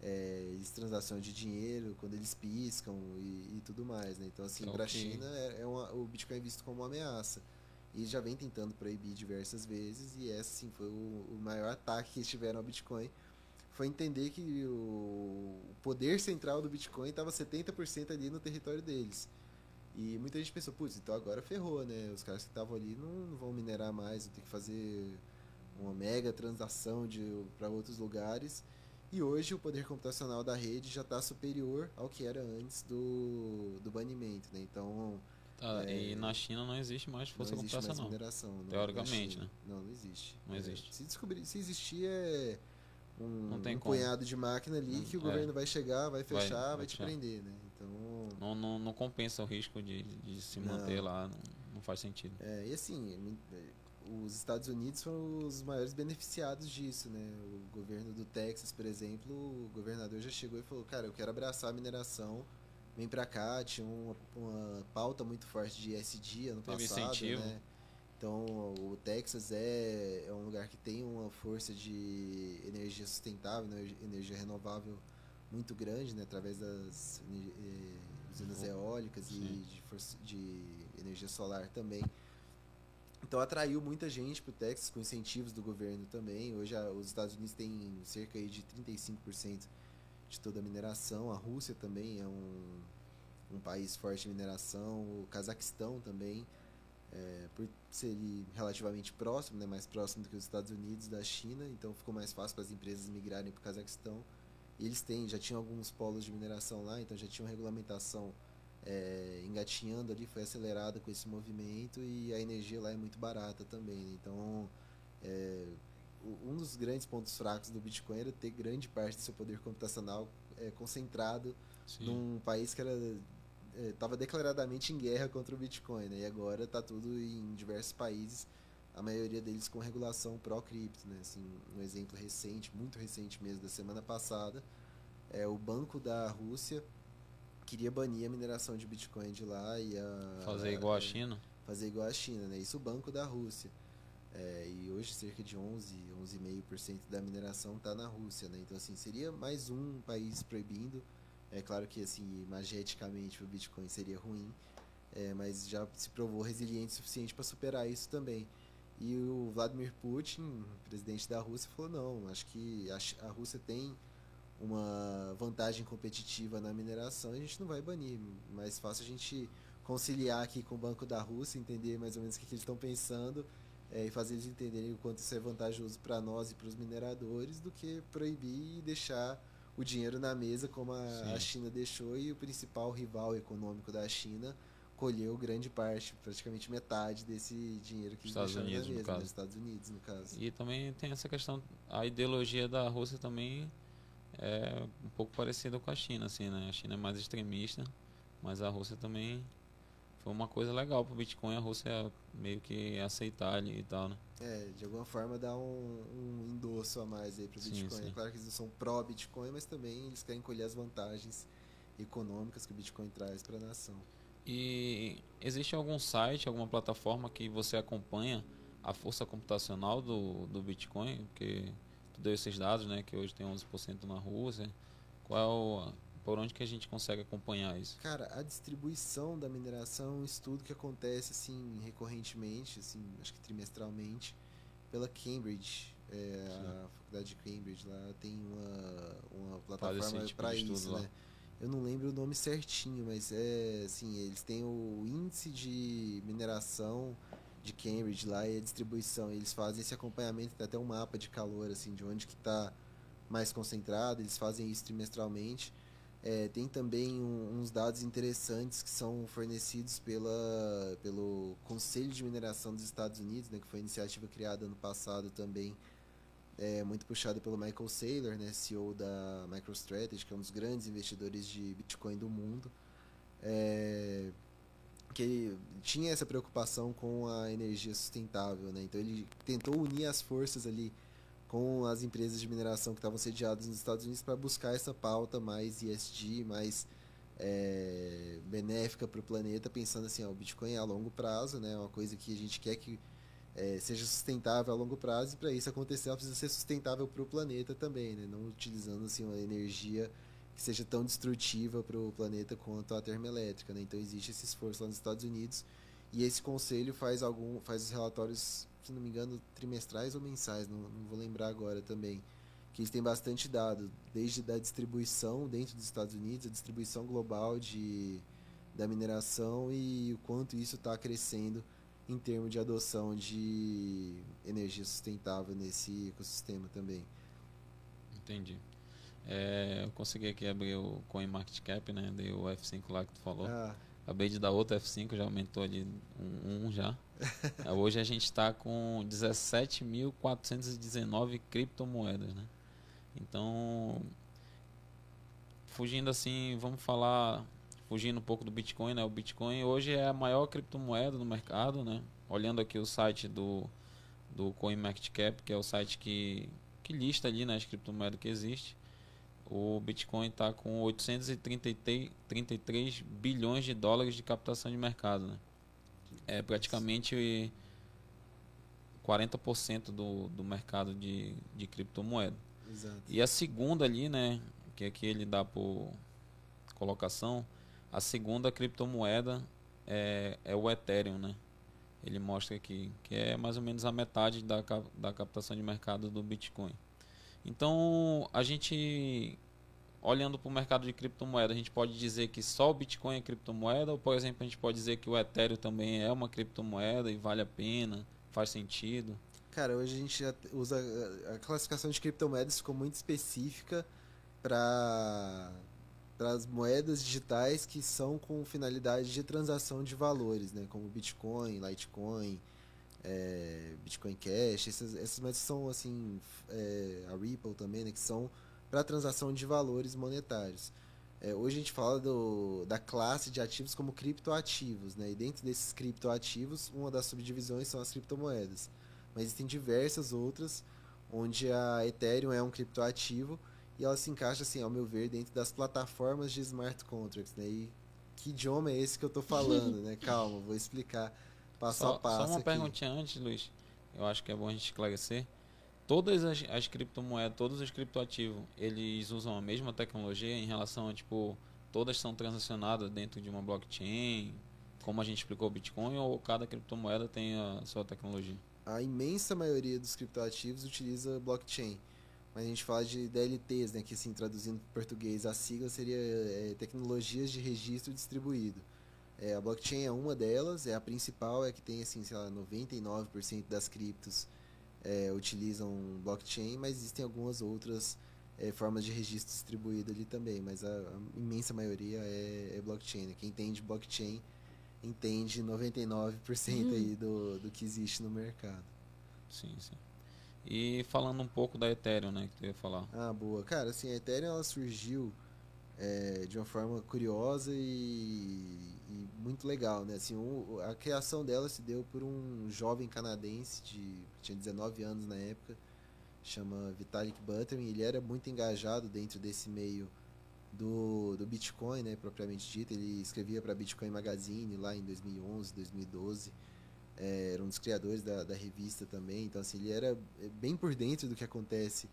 é, eles transacionam de dinheiro, quando eles piscam e, e tudo mais, né? Então, assim, para a China, é, é uma, o Bitcoin é visto como uma ameaça. E já vem tentando proibir diversas vezes, e esse, sim, foi o, o maior ataque que tiveram ao Bitcoin. Foi entender que o, o poder central do Bitcoin estava 70% ali no território deles. E muita gente pensou, putz, então agora ferrou, né? Os caras que estavam ali não, não, vão minerar mais, vão ter que fazer uma mega transação para outros lugares. E hoje o poder computacional da rede já está superior ao que era antes do, do banimento, né? Então... Tá, é, e na China não existe mais força não existe computacional. Mineração, não, Teoricamente, né? Não, não existe. Não é, existe. Se, descobrir, se existir é um, um punhado de máquina ali que o é. governo vai chegar, vai fechar, vai, vai, vai te prender, né? Então não, não, não compensa o risco de, de se manter não. lá, não, não, faz sentido. É, e assim, os Estados Unidos foram os maiores beneficiados disso, né? O governo do Texas, por exemplo, o governador já chegou e falou, cara, eu quero abraçar a mineração, vem pra cá, tinha uma, uma pauta muito forte de SD ano Teve passado, incentivo. né? Então, o Texas é, é um lugar que tem uma força de energia sustentável, né? energia renovável muito grande, né? Através das eh, usinas eólicas e de, força, de energia solar também. Então atraiu muita gente para o Texas com incentivos do governo também. Hoje a, os Estados Unidos têm cerca de 35% de toda a mineração. A Rússia também é um, um país forte de mineração. O Cazaquistão também, é, por ser relativamente próximo, né, mais próximo do que os Estados Unidos da China, então ficou mais fácil para as empresas migrarem para o Cazaquistão. E eles têm, já tinham alguns polos de mineração lá, então já tinham regulamentação é, engatinhando ali, foi acelerada com esse movimento e a energia lá é muito barata também. Né? Então, é, um dos grandes pontos fracos do Bitcoin era ter grande parte do seu poder computacional é, concentrado Sim. num país que era estava é, declaradamente em guerra contra o Bitcoin, né? E agora está tudo em diversos países a maioria deles com regulação pró-cripto, né? Assim, um exemplo recente, muito recente mesmo, da semana passada, é o Banco da Rússia queria banir a mineração de Bitcoin de lá e a, fazer igual a China. Fazer igual a China, né? Isso o Banco da Rússia. É, e hoje cerca de 11, 11,5% da mineração está na Rússia, né? Então assim, seria mais um país proibindo. É claro que assim, mageticamente o Bitcoin seria ruim, é, mas já se provou resiliente o suficiente para superar isso também. E o Vladimir Putin, presidente da Rússia, falou: não, acho que a, Rússia tem uma vantagem competitiva na mineração, a gente não vai banir. Mais fácil a gente conciliar aqui com o Banco da Rússia, entender mais ou menos o que, que eles estão pensando é, e fazer eles entenderem o quanto isso é vantajoso para nós e para os mineradores, do que proibir e deixar o dinheiro na mesa como a, a China deixou e o principal rival econômico da China colheu grande parte, praticamente metade desse dinheiro que Estados Unidos, mesa, no caso. Nos Estados Unidos, no caso. E também tem essa questão, a ideologia da Rússia também é um pouco parecida com a China, assim, né? A China é mais extremista, mas a Rússia também foi uma coisa legal pro Bitcoin, a Rússia meio que aceitar ali e tal, né? É, de alguma forma dá um, um endosso a mais aí pro Bitcoin. Sim, sim. É claro que eles não são pró-Bitcoin, mas também eles querem colher as vantagens econômicas que o Bitcoin traz para a nação. E existe algum site, alguma plataforma que você acompanha a força computacional do, do Bitcoin? Porque tu deu esses dados, né? Que hoje tem 11% na Rússia. Qual, por onde que a gente consegue acompanhar isso? Cara, a distribuição da mineração é um estudo que acontece assim recorrentemente, assim, acho que trimestralmente, pela Cambridge. É, a faculdade de Cambridge lá tem uma, uma plataforma tipo para isso, né? Eu não lembro o nome certinho, mas é assim, eles têm o índice de mineração de Cambridge lá e a distribuição. Eles fazem esse acompanhamento, tem até um mapa de calor, assim, de onde que está mais concentrado, eles fazem isso trimestralmente. É, tem também um, uns dados interessantes que são fornecidos pela, pelo Conselho de Mineração dos Estados Unidos, né, que foi iniciativa criada ano passado também é muito puxado pelo Michael Saylor, né, CEO da MicroStrategy, que é um dos grandes investidores de Bitcoin do mundo, é, que tinha essa preocupação com a energia sustentável, né? Então ele tentou unir as forças ali com as empresas de mineração que estavam sediadas nos Estados Unidos para buscar essa pauta mais ESG, mais é, benéfica para o planeta, pensando assim, ó, o Bitcoin é a longo prazo, né? Uma coisa que a gente quer que é, seja sustentável a longo prazo e para isso acontecer ela precisa ser sustentável para o planeta também, né? Não utilizando assim uma energia que seja tão destrutiva para o planeta quanto a termoelétrica, né? Então existe esse esforço lá nos Estados Unidos e esse conselho faz algum faz os relatórios, se não me engano, trimestrais ou mensais, não, não vou lembrar agora também que eles têm bastante dado, desde da distribuição dentro dos Estados Unidos, a distribuição global de, da mineração e o quanto isso está crescendo em termos de adoção de energia sustentável nesse ecossistema também. Entendi. É, eu consegui aqui abrir o CoinMarketCap, né? Dei o F5 lá que tu falou. Ah, Acabei de dar outro F5, já aumentou ali um, um já. Hoje a gente está com 17.419 criptomoedas, né? Então, fugindo assim, vamos falar, fugindo um pouco do Bitcoin, né? O Bitcoin hoje é a maior criptomoeda no mercado, né? Olhando aqui o site do, do CoinMarketCap, que é o site que, que lista ali né, as criptomoedas que existem. O Bitcoin está com 833 33 bilhões de dólares de captação de mercado, né? É praticamente 40% do, do mercado de, de criptomoeda. exato. E a segunda ali, né, que aqui ele dá por colocação, a segunda criptomoeda é, é o Ethereum, né? Ele mostra aqui que é mais ou menos a metade da, da captação de mercado do Bitcoin. Então, a gente olhando para o mercado de criptomoeda, a gente pode dizer que só o Bitcoin é criptomoeda ou, por exemplo, a gente pode dizer que o Ethereum também é uma criptomoeda e vale a pena, faz sentido? Cara, hoje a gente usa a classificação de criptomoedas ficou muito específica para para as moedas digitais que são com finalidade de transação de valores, né, como Bitcoin, Litecoin, é, Bitcoin Cash, essas, essas moedas são assim, é, a Ripple também, né, que são para transação de valores monetários. É, hoje a gente fala do, da classe de ativos como criptoativos, né, e dentro desses criptoativos, uma das subdivisões são as criptomoedas mas existem diversas outras onde a Ethereum é um criptoativo e ela se encaixa assim, ao meu ver, dentro das plataformas de smart contracts, né? E que idioma é esse que eu tô falando, né? Calma, vou explicar passo Só, a passo só uma aqui. perguntinha antes, Luiz. Eu acho que é bom a gente esclarecer. Todas as, as criptomoedas, todos os criptoativos, eles usam a mesma tecnologia em relação a, tipo, todas são transacionadas dentro de uma blockchain, como a gente explicou o Bitcoin, ou cada criptomoeda tem a sua tecnologia? A imensa maioria dos criptoativos utiliza blockchain. Mas a gente fala de DLTs, né? Que assim, traduzindo para português, a sigla seria é, Tecnologias de Registro Distribuído. É, a blockchain é uma delas, é a principal, é que tem assim, sei lá, 99% das criptos é, utilizam blockchain, mas existem algumas outras é, formas de registro distribuído ali também, mas a, a imensa maioria é, é blockchain. né? Quem entende blockchain entende 99% aí do, do que existe no mercado. Sim, sim. E falando um pouco da Ethereum, né, que tu ia falar. Ah, boa. Cara, assim, a Ethereum ela surgiu é, de uma forma curiosa e, e muito legal, né? Assim, o- a criação dela se deu por um jovem canadense de tinha 19 anos na época, chama Vitalik Buterin. Ele era muito engajado dentro desse meio do, do Bitcoin, né, propriamente dito. Ele escrevia para Bitcoin Magazine lá em 2011, 2012. É, era um dos criadores da, da revista também. Então, assim, ele era é, bem por dentro do que acontece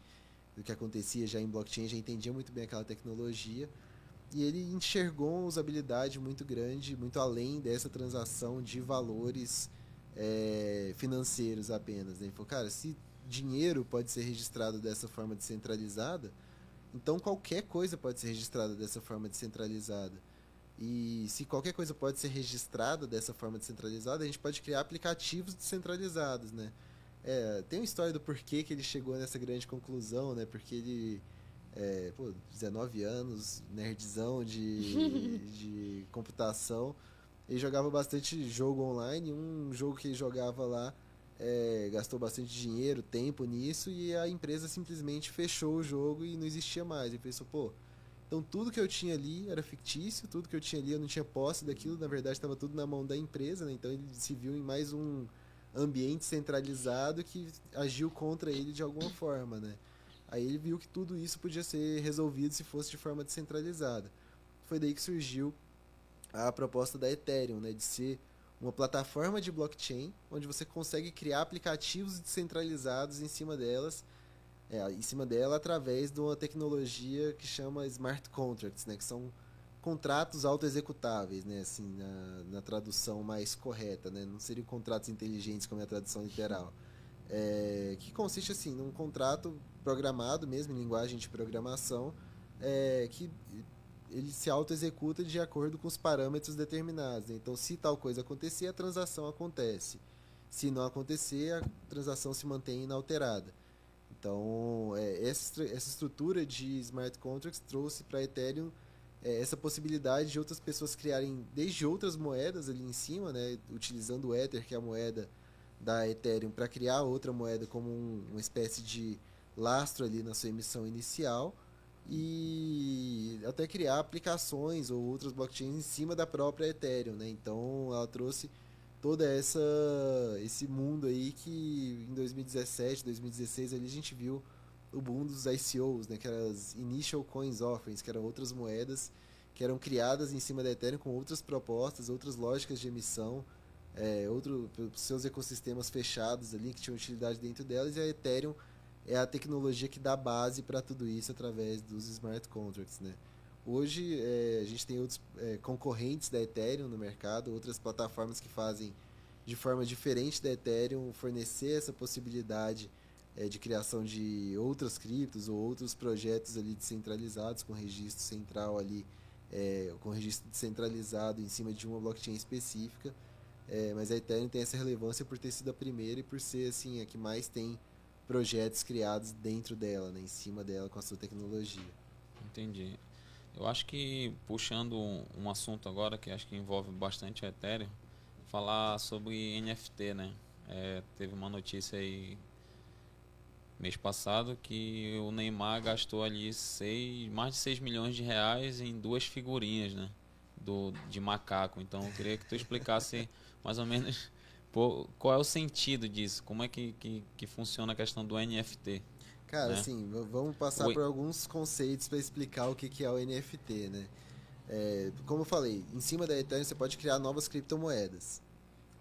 do que acontecia já em blockchain, já entendia muito bem aquela tecnologia e ele enxergou uma usabilidade muito grande, muito além dessa transação de valores é, financeiros apenas. Né? Ele falou, cara, se dinheiro pode ser registrado dessa forma descentralizada, então qualquer coisa pode ser registrada dessa forma descentralizada. E se qualquer coisa pode ser registrada dessa forma descentralizada, a gente pode criar aplicativos descentralizados, né? É, tem uma história do porquê que ele chegou nessa grande conclusão, né? Porque ele, é, pô, 19 anos, nerdzão de, de computação, ele jogava bastante jogo online. Um jogo que ele jogava lá é, gastou bastante dinheiro, tempo nisso e a empresa simplesmente fechou o jogo e não existia mais. E pensou, pô, então tudo que eu tinha ali era fictício, tudo que eu tinha ali eu não tinha posse daquilo, na verdade estava tudo na mão da empresa, né? então ele se viu em mais um ambiente centralizado que agiu contra ele de alguma forma, né? Aí ele viu que tudo isso podia ser resolvido se fosse de forma descentralizada. Foi daí que surgiu a proposta da Ethereum, né, de ser uma plataforma de blockchain onde você consegue criar aplicativos descentralizados em cima delas, é, em cima dela através de uma tecnologia que chama smart contracts, né, que são contratos autoexecutáveis, né, assim, na, na tradução mais correta, né, não seriam contratos inteligentes como é a tradução literal, é, que consiste assim num contrato programado mesmo em linguagem de programação é, que ele se auto-executa de acordo com os parâmetros determinados. Né? Então, se tal coisa acontecer, a transação acontece. Se não acontecer, a transação se mantém inalterada. Então, é, essa, essa estrutura de smart contracts trouxe para Ethereum é, essa possibilidade de outras pessoas criarem desde outras moedas ali em cima, né, utilizando o Ether, que é a moeda da Ethereum, para criar outra moeda como um, uma espécie de lastro ali na sua emissão inicial e até criar aplicações ou outras blockchains em cima da própria Ethereum, né? Então ela trouxe toda essa esse mundo aí que em 2017, 2016 ali a gente viu o boom dos ICOs, né? Initial Coins Offerings, que eram outras moedas que eram criadas em cima da Ethereum com outras propostas, outras lógicas de emissão, é, outro, seus ecossistemas fechados ali que tinham utilidade dentro delas e a Ethereum é a tecnologia que dá base para tudo isso através dos smart contracts, né? Hoje é, a gente tem outros é, concorrentes da Ethereum no mercado, outras plataformas que fazem de forma diferente da Ethereum fornecer essa possibilidade é, de criação de outras criptos ou outros projetos ali descentralizados com registro central ali, é, com registro descentralizado em cima de uma blockchain específica. É, mas a Ethereum tem essa relevância por ter sido a primeira e por ser assim a que mais tem projetos criados dentro dela, né, em cima dela com a sua tecnologia. Entendi. Eu acho que puxando um, assunto agora que acho que envolve bastante a Ethereum, falar sobre NFT, né? É, teve uma notícia aí mês passado que o Neymar gastou ali seis, mais de 6 milhões de reais em duas figurinhas, né? Do, de macaco. Então eu queria que tu explicasse mais ou menos qual é o sentido disso? Como é que, que, que funciona a questão do NFT? Cara, né? assim, vamos passar por alguns conceitos para explicar o que, que é o NFT, né? É, como eu falei, em cima da Ethereum você pode criar novas criptomoedas.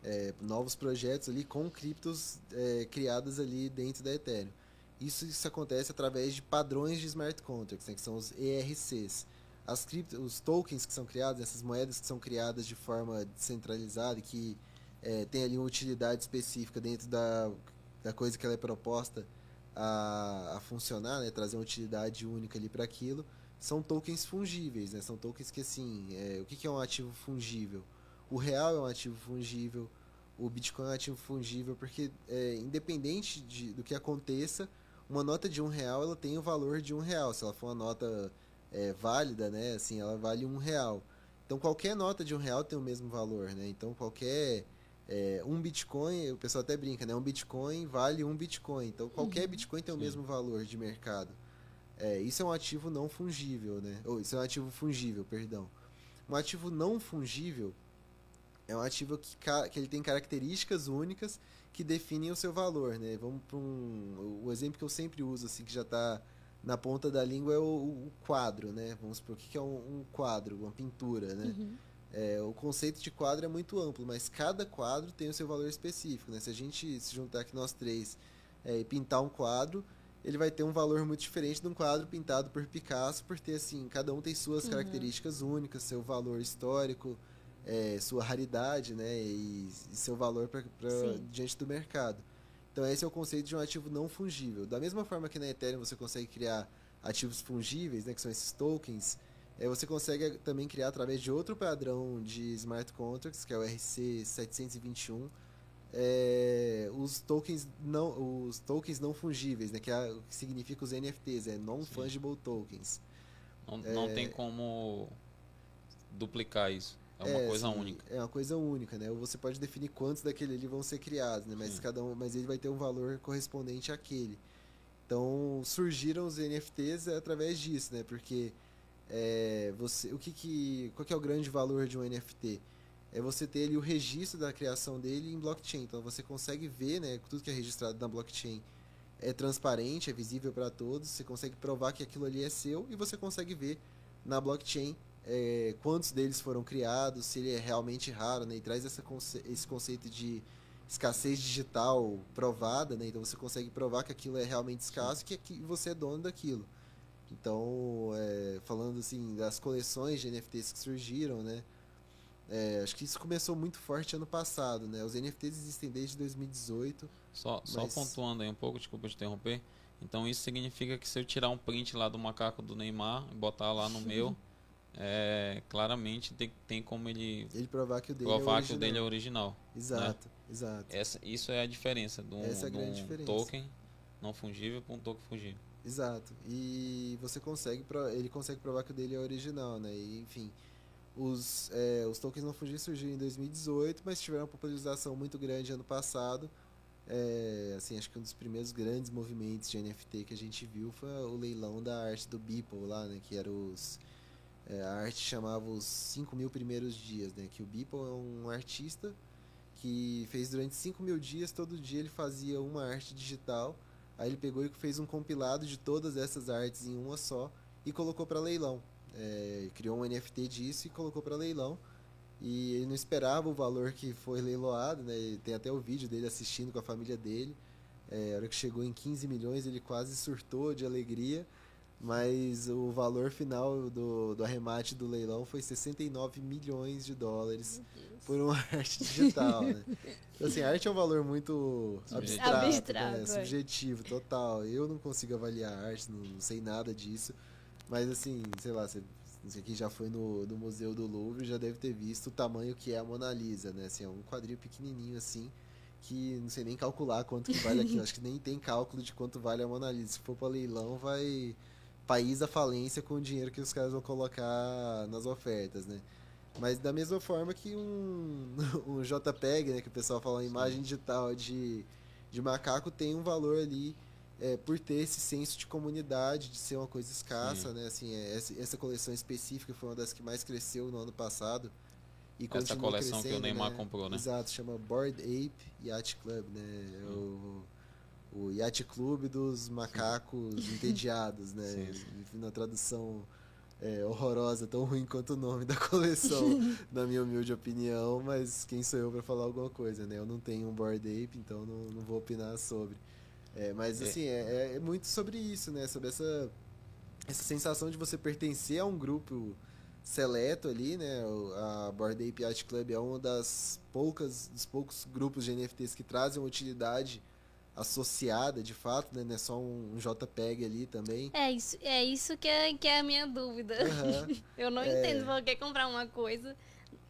É, novos projetos ali com criptos é, criadas ali dentro da Ethereum. Isso, isso acontece através de padrões de smart contracts, né, que são os ERCs. As cripto, os tokens que são criados, essas moedas que são criadas de forma descentralizada que é, tem ali uma utilidade específica dentro da, da coisa que ela é proposta a, a funcionar, né, trazer uma utilidade única ali para aquilo, são tokens fungíveis, né, são tokens que assim, é, o que, que é um ativo fungível? O real é um ativo fungível, o Bitcoin é um ativo fungível, porque é, independente de, do que aconteça, uma nota de um real ela tem o valor de um real. Se ela for uma nota é, válida, né, assim, ela vale um real. Então qualquer nota de um real tem o mesmo valor, né? Então qualquer é, um Bitcoin, o pessoal até brinca, né? Um Bitcoin vale um Bitcoin. Então qualquer uhum. Bitcoin tem o Sim. mesmo valor de mercado. É, isso é um ativo não fungível, né? Ou isso é um ativo fungível, perdão. Um ativo não fungível é um ativo que, que ele tem características únicas que definem o seu valor, né? Vamos para um o exemplo que eu sempre uso assim que já está na ponta da língua é o, o quadro, né? Vamos supor o que é um, um quadro, uma pintura, né? Uhum. É, o conceito de quadro é muito amplo, mas cada quadro tem o seu valor específico. Né? Se a gente se juntar aqui nós três é, e pintar um quadro, ele vai ter um valor muito diferente de um quadro pintado por Picasso, porque assim, cada um tem suas uhum. características únicas, seu valor histórico, é, sua raridade, né, e, e seu valor para diante do mercado. Então esse é o conceito de um ativo não fungível. Da mesma forma que na Ethereum você consegue criar ativos fungíveis, né, que são esses tokens, é, você consegue também criar através de outro padrão de smart contracts, que é o RC721, é, os tokens não os tokens não fungíveis, né, que, é, que significa os NFTs, é non fungible tokens. Não, é, não tem como duplicar isso. É uma coisa assim, única. É uma coisa única, né? Você pode definir quantos daquele ali vão ser criados, né? Mas Sim. cada um, mas ele vai ter um valor correspondente àquele. Então surgiram os NFTs através disso, né? Porque é, você, o que que, qual que é o grande valor de um NFT? É você ter ali o registro da criação dele em blockchain. Então você consegue ver, né? Tudo que é registrado na blockchain é transparente, é visível para todos. Você consegue provar que aquilo ali é seu e você consegue ver na blockchain é, quantos deles foram criados, se ele é realmente raro, né? E traz essa esse conceito de escassez digital provada, né? Então você consegue provar que aquilo é realmente escasso e que, você é dono daquilo. Então, é, falando assim das coleções de NFTs que surgiram, né? É, acho que isso começou muito forte ano passado, né? Os NFTs existem desde 2018. Só, só Mas- pontuando aí um pouco, desculpa te interromper. Então isso significa que se eu tirar um print lá do macaco do Neymar e botar lá no meu, é, claramente tem, tem como ele Ele provar que o dele provar é que o original. dele é original. Exato, exato. Essa, isso é a diferença de um, Essa é um diferença. token não fungível para um token fungível. Exato. E você consegue, ele consegue provar que o dele é original, né? E, enfim, os, é, os tokens não fungíveis surgiram em 2018, mas tiveram uma popularização muito grande ano passado. É, assim, acho que um dos primeiros grandes movimentos de NFT que a gente viu foi o leilão da arte do Beeple lá, né? Que era os é, a arte chamava os 5 mil primeiros dias, né? Que o Beeple é um artista que fez durante 5 mil dias, todo dia ele fazia uma arte digital. Aí ele pegou e fez um compilado de todas essas artes em uma só e colocou para leilão. É, criou um NFT disso e colocou para leilão. E ele não esperava o valor que foi leiloado, né? Tem até o vídeo dele assistindo com a família dele. É, a hora que chegou em 15 milhões, ele quase surtou de alegria. Mas o valor final do, do arremate do leilão foi 69 milhões de dólares por uma arte digital, né? Então, assim, a arte é um valor muito Subjetivo. abstrato, Abstrato, né? é. subjetivo, total. Eu não consigo avaliar a arte, não, não sei nada disso. Mas, assim, sei lá, você, você que já foi no, no Museu do Louvre já deve ter visto o tamanho que é a Mona Lisa, né? Assim, é um quadrinho pequenininho, assim, que não sei nem calcular quanto que vale aquilo. Acho que nem tem cálculo de quanto vale a Mona Lisa. Se for para leilão, vai país à falência com o dinheiro que os caras vão colocar nas ofertas, né? Mas da mesma forma que um, um JPEG, né, que o pessoal fala, uma imagem digital de, de macaco tem um valor ali é, por ter esse senso de comunidade, de ser uma coisa escassa, Sim. né? Assim, é, essa, essa coleção específica foi uma das que mais cresceu no ano passado. E Essa coleção que o Neymar né? comprou, né? Exato, chama Board Ape Yacht Club, né? É o, o Yacht Club dos macacos entediados, né? Sim, Na tradução é, horrorosa, tão ruim quanto o nome da coleção, na minha humilde opinião, mas quem sou eu para falar alguma coisa, né? Eu não tenho um Board Ape, então não, não vou opinar sobre. É, mas É. assim, é, é muito sobre isso, né? Sobre essa, essa sensação de você pertencer a um grupo seleto ali, né? A Board Ape Yacht Club é uma das poucas, dos poucos grupos de NFTs que trazem utilidade associada, de fato, né? Não é só um, JPEG ali também. É isso, é isso que é, que é a minha dúvida. Aham. Eu não É. entendo por que comprar uma coisa.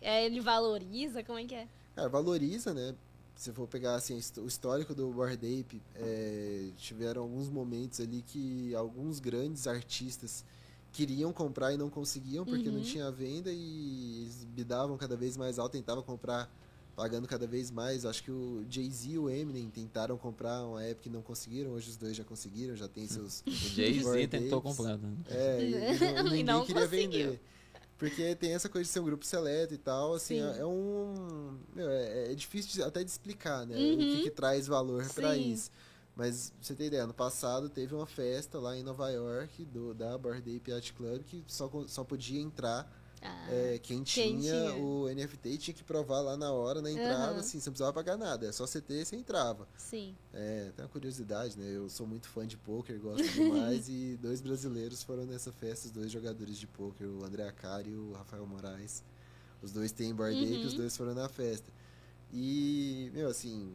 é, ele valoriza, como é que é? Cara, valoriza, né? Se for pegar assim, o histórico do Bored Ape, é, tiveram alguns momentos ali que alguns grandes artistas queriam comprar e não conseguiam porque não Uhum. tinha venda e eles bidavam cada vez mais alto, tentavam comprar pagando cada vez mais. Acho que o Jay-Z e o Eminem tentaram comprar uma época e não conseguiram, hoje os dois já conseguiram, já tem seus O Jay-Z tentou comprar. Né? é, e, e não- E ninguém não queria conseguiu. vender. Porque tem essa coisa de ser um grupo seleto e tal, assim, Sim. é, é um. meu, é, é difícil de- até de explicar, né? O Uhum. que, que traz valor pra Sim. isso. Mas, pra você ter ideia, ano passado teve uma festa lá em Nova York do, da Ape Yacht Club que só, só podia entrar Ah, é, quem, quem tinha, tinha. o NFT tinha que provar lá na hora, na entrada, Aham. assim, você não precisava pagar nada, é só você ter e você entrava. sim. É, tem uma curiosidade, né? Eu sou muito fã de poker, gosto demais, e dois brasileiros foram nessa festa, os dois jogadores de poker, o André Acari e o Rafael Moraes. Os dois têm board ape, Uhum. os dois foram na festa. E, meu, assim,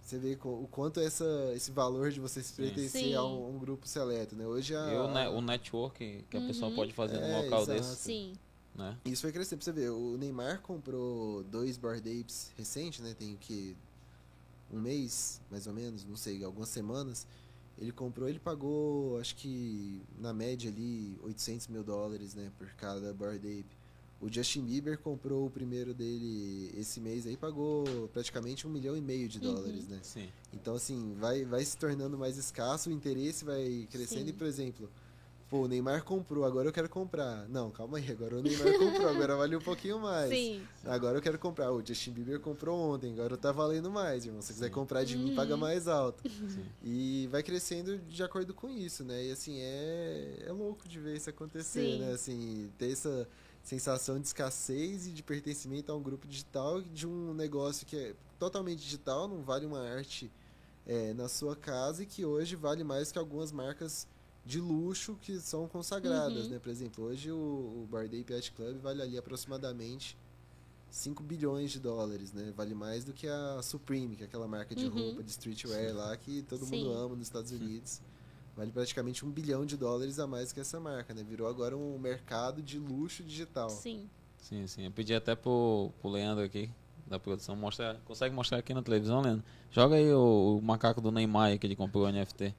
você vê o quanto essa, esse valor de você se pertencer Sim. a um, um grupo seleto, né? Hoje a, E o, ne- o network que a pessoa Uhum. pode fazer num É, local exato. desse, Sim. Né? Isso foi crescendo. Pra você ver, o Neymar comprou dois Bored Apes recente, né? Tem o que? Um mês, mais ou menos, não sei, algumas semanas. Ele comprou, ele pagou, acho que na média ali, 800 mil dólares, né? Por cada Bored Ape. O Justin Bieber comprou o primeiro dele esse mês aí, pagou praticamente um milhão e meio de Uhum. dólares, né? Sim. Então, assim, vai, vai se tornando mais escasso, o interesse vai crescendo. Sim. E, por exemplo, pô, o Neymar comprou, agora eu quero comprar. Não, calma aí, agora o Neymar comprou, agora vale um pouquinho mais. Sim. Agora eu quero comprar. O Justin Bieber comprou ontem, agora tá valendo mais, irmão. Se você quiser comprar de mim, Uhum. paga mais alto. Sim. E vai crescendo de acordo com isso, né? E assim, é, é louco de ver isso acontecer, Sim. né? Assim, ter essa sensação de escassez e de pertencimento a um grupo digital de um negócio que é totalmente digital, não vale uma arte é, na sua casa e que hoje vale mais que algumas marcas de luxo que são consagradas, Uhum. né? Por exemplo, hoje o, o Ape Yacht Club vale ali aproximadamente 5 bilhões de dólares, né? Vale mais do que a Supreme, que é aquela marca de Uhum. roupa, de streetwear lá, que todo Sim. mundo ama nos Estados Unidos. Vale praticamente um bilhão de dólares a mais que essa marca, né? Virou agora um mercado de luxo digital. Sim. Sim, sim. Eu pedi até pro, pro Leandro aqui, da produção, mostrar. Consegue mostrar aqui na televisão, Leandro? Joga aí o, o macaco do Neymar que ele comprou o NFT.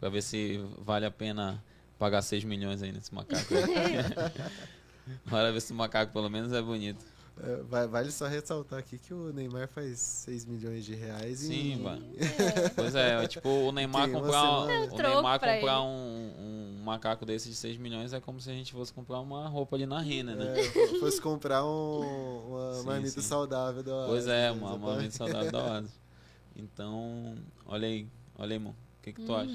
Pra ver se vale a pena pagar 6 milhões aí nesse macaco. Bora ver se o macaco pelo menos é bonito. É, vale só ressaltar aqui que o Neymar faz 6 milhões de reais Sim, em... vai. É. Pois é, tipo, o Neymar Tem comprar. É um o Neymar pra comprar um, um macaco desse de 6 milhões é como se a gente fosse comprar uma roupa ali na Rina, né? É, fo- fosse comprar um- uma Sim, marmita sim. saudável do Pois é, uma, mente saudável da Oasis. Então, olha aí, olha aí, irmão. O que, que tu acha?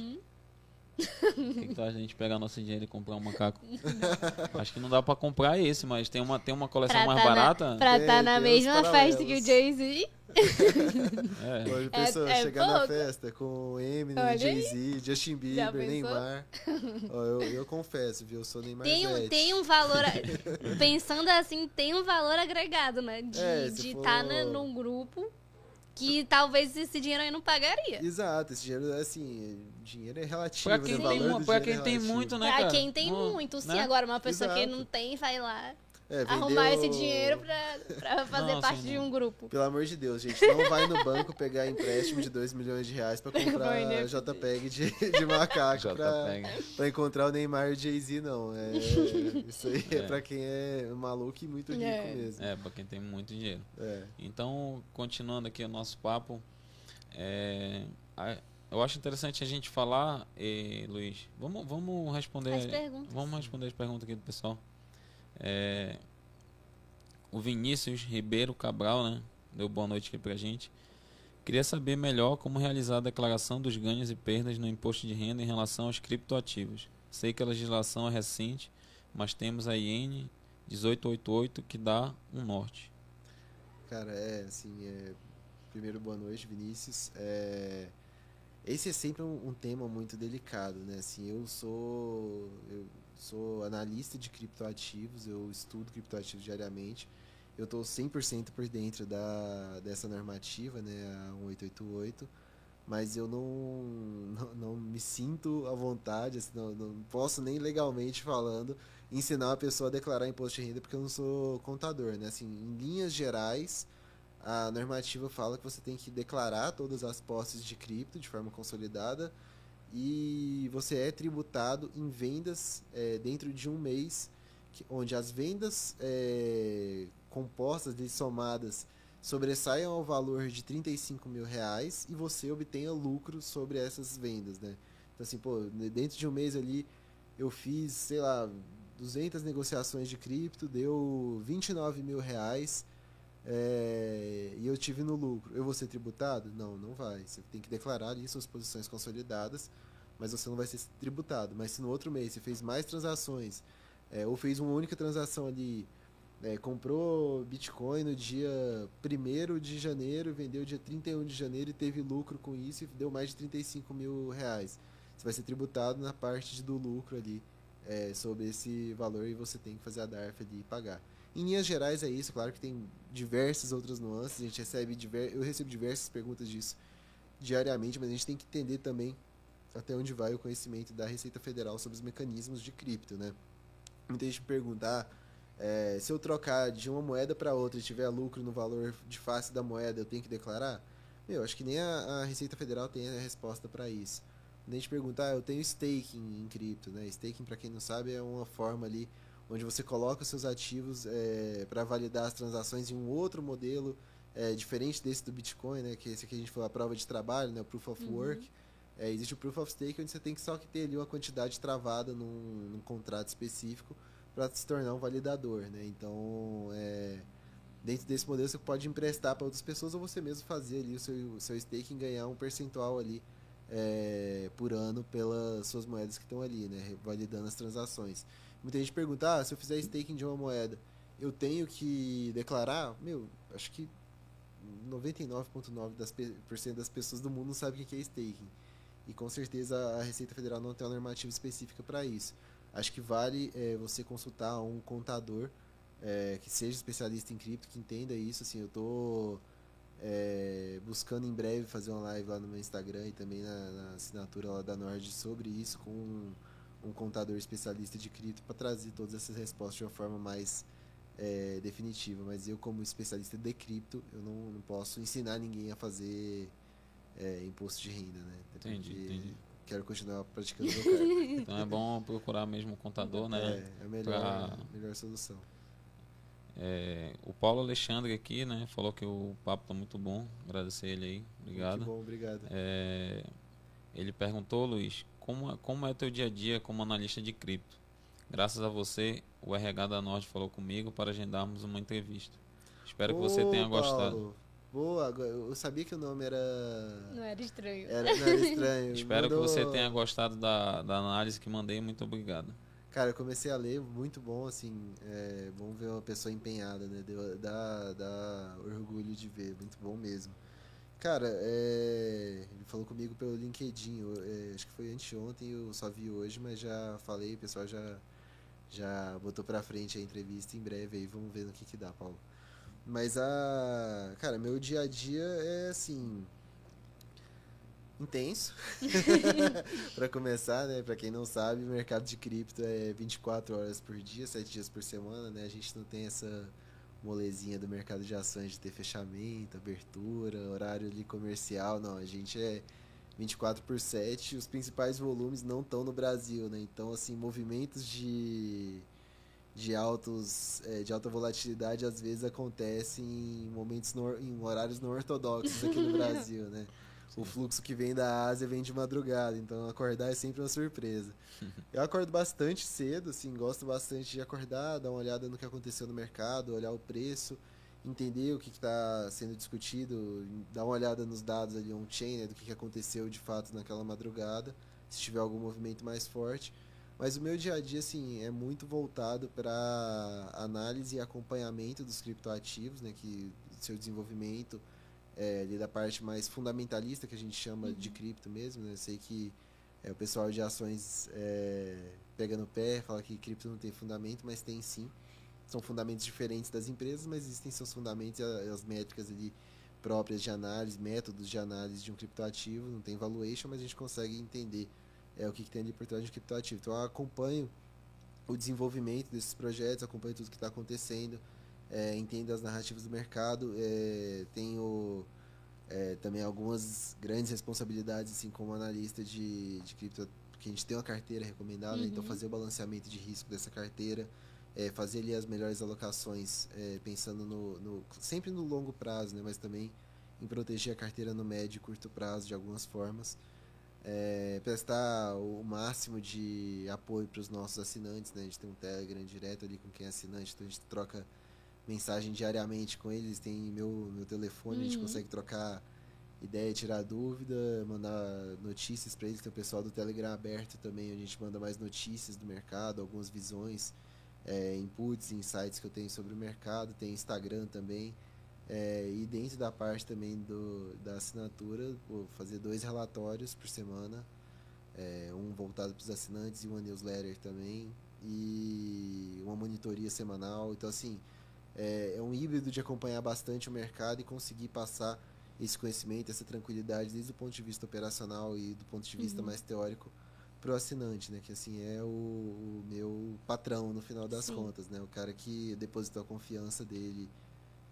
O que, que tu acha da gente pegar nosso dinheiro e comprar um macaco? Acho que não dá pra comprar esse, mas tem uma, tem uma coleção Pra mais tá na- barata. Pra Tem- estar na tem uns mesma festa que o. Jay-Z. É. Hoje a pessoa é chegar na pouco. festa com Eminem. Jay-Z, Justin Bieber? Neymar. Ó, eu, eu confesso, viu? Eu sou Neymar Tem um, tem um valor. pensando assim, tem um valor agregado, né? De É, estar for- tá na- num grupo que talvez esse dinheiro aí não pagaria. Exato, esse dinheiro, assim, dinheiro é relativo, Pra né? quem, O tem, pra dinheiro quem é tem muito, né, pra cara? quem tem muito, sim. né? Agora, uma pessoa que Exato. não tem, vai lá É, arrumar vendeu- esse dinheiro pra, pra fazer Não, parte de um grupo. Pelo amor de Deus, gente, não vai no banco pegar empréstimo de 2 milhões de reais pra comprar? JPEG de, de macaco pra, pra encontrar o Neymar e o Jay-Z, não. É, isso aí é. É. pra quem é maluco e muito rico É. mesmo. É, pra quem tem muito dinheiro. É. Então, continuando aqui o nosso papo, é, a- eu acho interessante a gente falar, eh, Luiz. Vamos, vamos responder. As perguntas. Vamos responder as perguntas aqui do pessoal. É, o Vinícius Ribeiro Cabral, né? Deu boa noite aqui pra gente. Queria saber melhor como realizar a declaração dos ganhos e perdas no imposto de renda em relação aos criptoativos. Sei que a legislação é recente, mas temos a IN 1888 que dá um norte. Cara, é assim, é... primeiro boa noite, Vinícius. É... Esse é sempre um, um tema muito delicado, né? Assim, eu sou eu sou analista de criptoativos, eu estudo criptoativos diariamente. Eu estou 100% por dentro da, dessa normativa, né, a 1888, mas eu não, não, não me sinto à vontade, assim, não, não posso nem legalmente falando ensinar a pessoa a declarar imposto de renda porque eu não sou contador, né? Assim, em linhas gerais, a normativa fala que você tem que declarar todas as posses de cripto de forma consolidada e você é tributado em vendas é, dentro de um mês, que- onde as vendas é, compostas e somadas sobressaiam ao valor de 35 mil reais e você obtenha lucro sobre essas vendas, né? Então assim, pô, dentro de um mês ali eu fiz, sei lá, 200 negociações de cripto, deu 29 mil reais é, e eu tive no lucro. Eu vou ser tributado? Não, não vai. Você tem que declarar ali suas posições consolidadas, mas você não vai ser tributado. Mas se no outro mês você fez mais transações, é, ou fez uma única transação ali, é, comprou Bitcoin no dia 1 de janeiro, vendeu dia 31 de janeiro e teve lucro com isso e deu mais de 35 mil reais. Você vai ser tributado na parte do lucro ali é, sobre esse valor e você tem que fazer a DARF ali e pagar. Em linhas gerais é isso, claro que tem diversas outras nuances, a gente recebe eu recebo diversas perguntas disso diariamente, mas a gente tem que entender também até onde vai o conhecimento da Receita Federal sobre os mecanismos de cripto, né? Muita gente me pergunta, ah, é, se eu trocar de uma moeda para outra e tiver lucro no valor de face da moeda, eu tenho que declarar? Meu, acho que nem a, a Receita Federal tem a resposta para isso. Quando a gente pergunta, ah, eu tenho staking em cripto, né? Staking, para quem não sabe, é uma forma ali onde você coloca os seus ativos é, para validar as transações em um outro modelo é, diferente desse do Bitcoin, né? Que esse aqui a gente falou a prova de trabalho, né? O Proof of Uhum. Work. É, existe o Proof of Stake, onde você tem que só que ter ali uma quantidade travada num, num contrato específico para se tornar um validador, né? Então, é, dentro desse modelo você pode emprestar para outras pessoas ou você mesmo fazer ali o seu, o seu e ganhar um percentual ali é, por ano pelas suas moedas que estão ali, né? Validando as transações. Muita gente pergunta, ah, se eu fizer staking de uma moeda, eu tenho que declarar? Meu, acho que 99,9% das, pessoas do mundo não sabe o que é staking. E com certeza a Receita Federal não tem uma normativa específica para isso. Acho que vale é, você consultar um contador é, que seja especialista em cripto, que entenda isso. Assim, eu tô é, buscando em breve fazer uma live lá no meu Instagram e também na, na assinatura lá da Nord sobre isso com um, um contador especialista de cripto para trazer todas essas respostas de uma forma mais é, definitiva. Mas eu, como especialista de cripto, eu não, não posso ensinar ninguém a fazer é, imposto de renda, né? Entendi, entendi. Quero continuar praticando meu cargo. Então é bom procurar mesmo o contador, né? É, é a melhor, Pra- melhor solução. É, o Paulo Alexandre aqui, né? Falou que o papo tá muito bom. Agradecer ele aí. Obrigado. Muito bom, obrigado. É, ele perguntou, Luiz, como, é- como é o teu dia a dia como analista de cripto? Graças a você, o RH da Norte falou comigo para agendarmos uma entrevista. Espero que você Ô, tenha gostado. Paulo. Boa, agora- eu sabia que o nome era. Não era estranho. Era, não era estranho. Espero Mandou- que você tenha gostado da, da análise que mandei. Muito obrigado. Cara, eu comecei a ler, muito bom, assim. É bom ver uma pessoa empenhada, né? Deu, dá, dá orgulho de ver, muito bom mesmo. Cara, é, ele falou comigo pelo LinkedIn, eu, é, acho que foi anteontem, eu só vi hoje, mas já falei, o pessoal já, já botou pra frente a entrevista em breve aí, vamos ver no que que dá, Paulo. Mas a. Cara, meu dia a dia é assim. Intenso. Pra começar, né? Pra quem não sabe, o mercado de cripto é 24 horas por dia, 7 dias por semana, né? A gente não tem essa molezinha do mercado de ações de ter fechamento, abertura, horário ali comercial, não. A gente é 24 por 7, os principais volumes não estão no Brasil, né? Então, assim, movimentos de de altos é, de alta volatilidade às vezes acontecem em momentos no, em horários não ortodoxos aqui no Brasil, né? O fluxo que vem da Ásia vem de madrugada, então acordar é sempre uma surpresa. Eu acordo bastante cedo, assim, gosto bastante de acordar, dar uma olhada no que aconteceu no mercado, olhar o preço, entender o que está sendo discutido, dar uma olhada nos dados ali on-chain, né, do que, que aconteceu de fato naquela madrugada, se tiver algum movimento mais forte. Mas o meu dia a dia, assim, é muito voltado para análise e acompanhamento dos criptoativos, né, que seu desenvolvimento é, ali da parte mais fundamentalista que a gente chama de cripto mesmo, né? Eu sei que é, o pessoal de ações é, pega no pé, fala que cripto não tem fundamento, mas tem sim. São fundamentos diferentes das empresas, mas existem seus fundamentos e as métricas ali próprias de análise, métodos de análise de um criptoativo. Não tem valuation, mas a gente consegue entender é, o que, que tem ali por trás de um criptoativo. Então eu acompanho o desenvolvimento desses projetos, acompanho tudo que está acontecendo, é, entendo as narrativas do mercado, é, tenho é, também algumas grandes responsabilidades assim como analista de, de cripto, porque a gente tem uma carteira recomendada, Uhum. então fazer o balanceamento de risco dessa carteira, é, fazer ali as melhores alocações, é, pensando no, no- sempre no longo prazo, né, mas também em proteger a carteira no médio e curto prazo de algumas formas. É, prestar o máximo de apoio para os nossos assinantes, né? A gente tem um Telegram direto ali com quem é assinante, então a gente troca mensagem diariamente com eles, tem meu, meu telefone, a gente Uhum. consegue trocar ideia, tirar dúvida, mandar notícias para eles. Tem o pessoal do Telegram aberto também, onde a gente manda mais notícias do mercado, algumas visões, é, inputs, insights que eu tenho sobre o mercado. Tem Instagram também. É, e dentro da parte também do, da assinatura, vou fazer dois relatórios por semana, é, um voltado para os assinantes e uma newsletter também, e uma monitoria semanal. Então, assim, é, é um híbrido de acompanhar bastante o mercado e conseguir passar esse conhecimento, essa tranquilidade, desde o ponto de vista operacional e do ponto de vista Uhum. mais teórico para o assinante, né? Que assim é o, o meu patrão no final das Sim. contas, né? O cara que depositou a confiança dele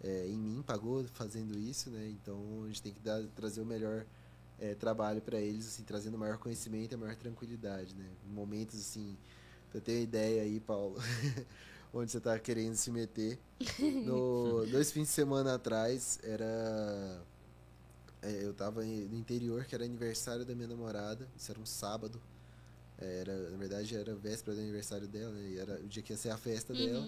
é, em mim, pagou fazendo isso, né? Então a gente tem que dar, trazer o melhor é, trabalho para eles, assim, trazendo maior conhecimento e maior tranquilidade, né? Momentos assim Pra ter uma ideia aí, Paulo, onde você tá querendo se meter. No, dois fins de semana atrás, era. é, eu tava no interior, que era aniversário da minha namorada. Isso era um sábado. É, Era, na verdade, era véspera do aniversário dela, né? E era o dia que ia ser a festa dela.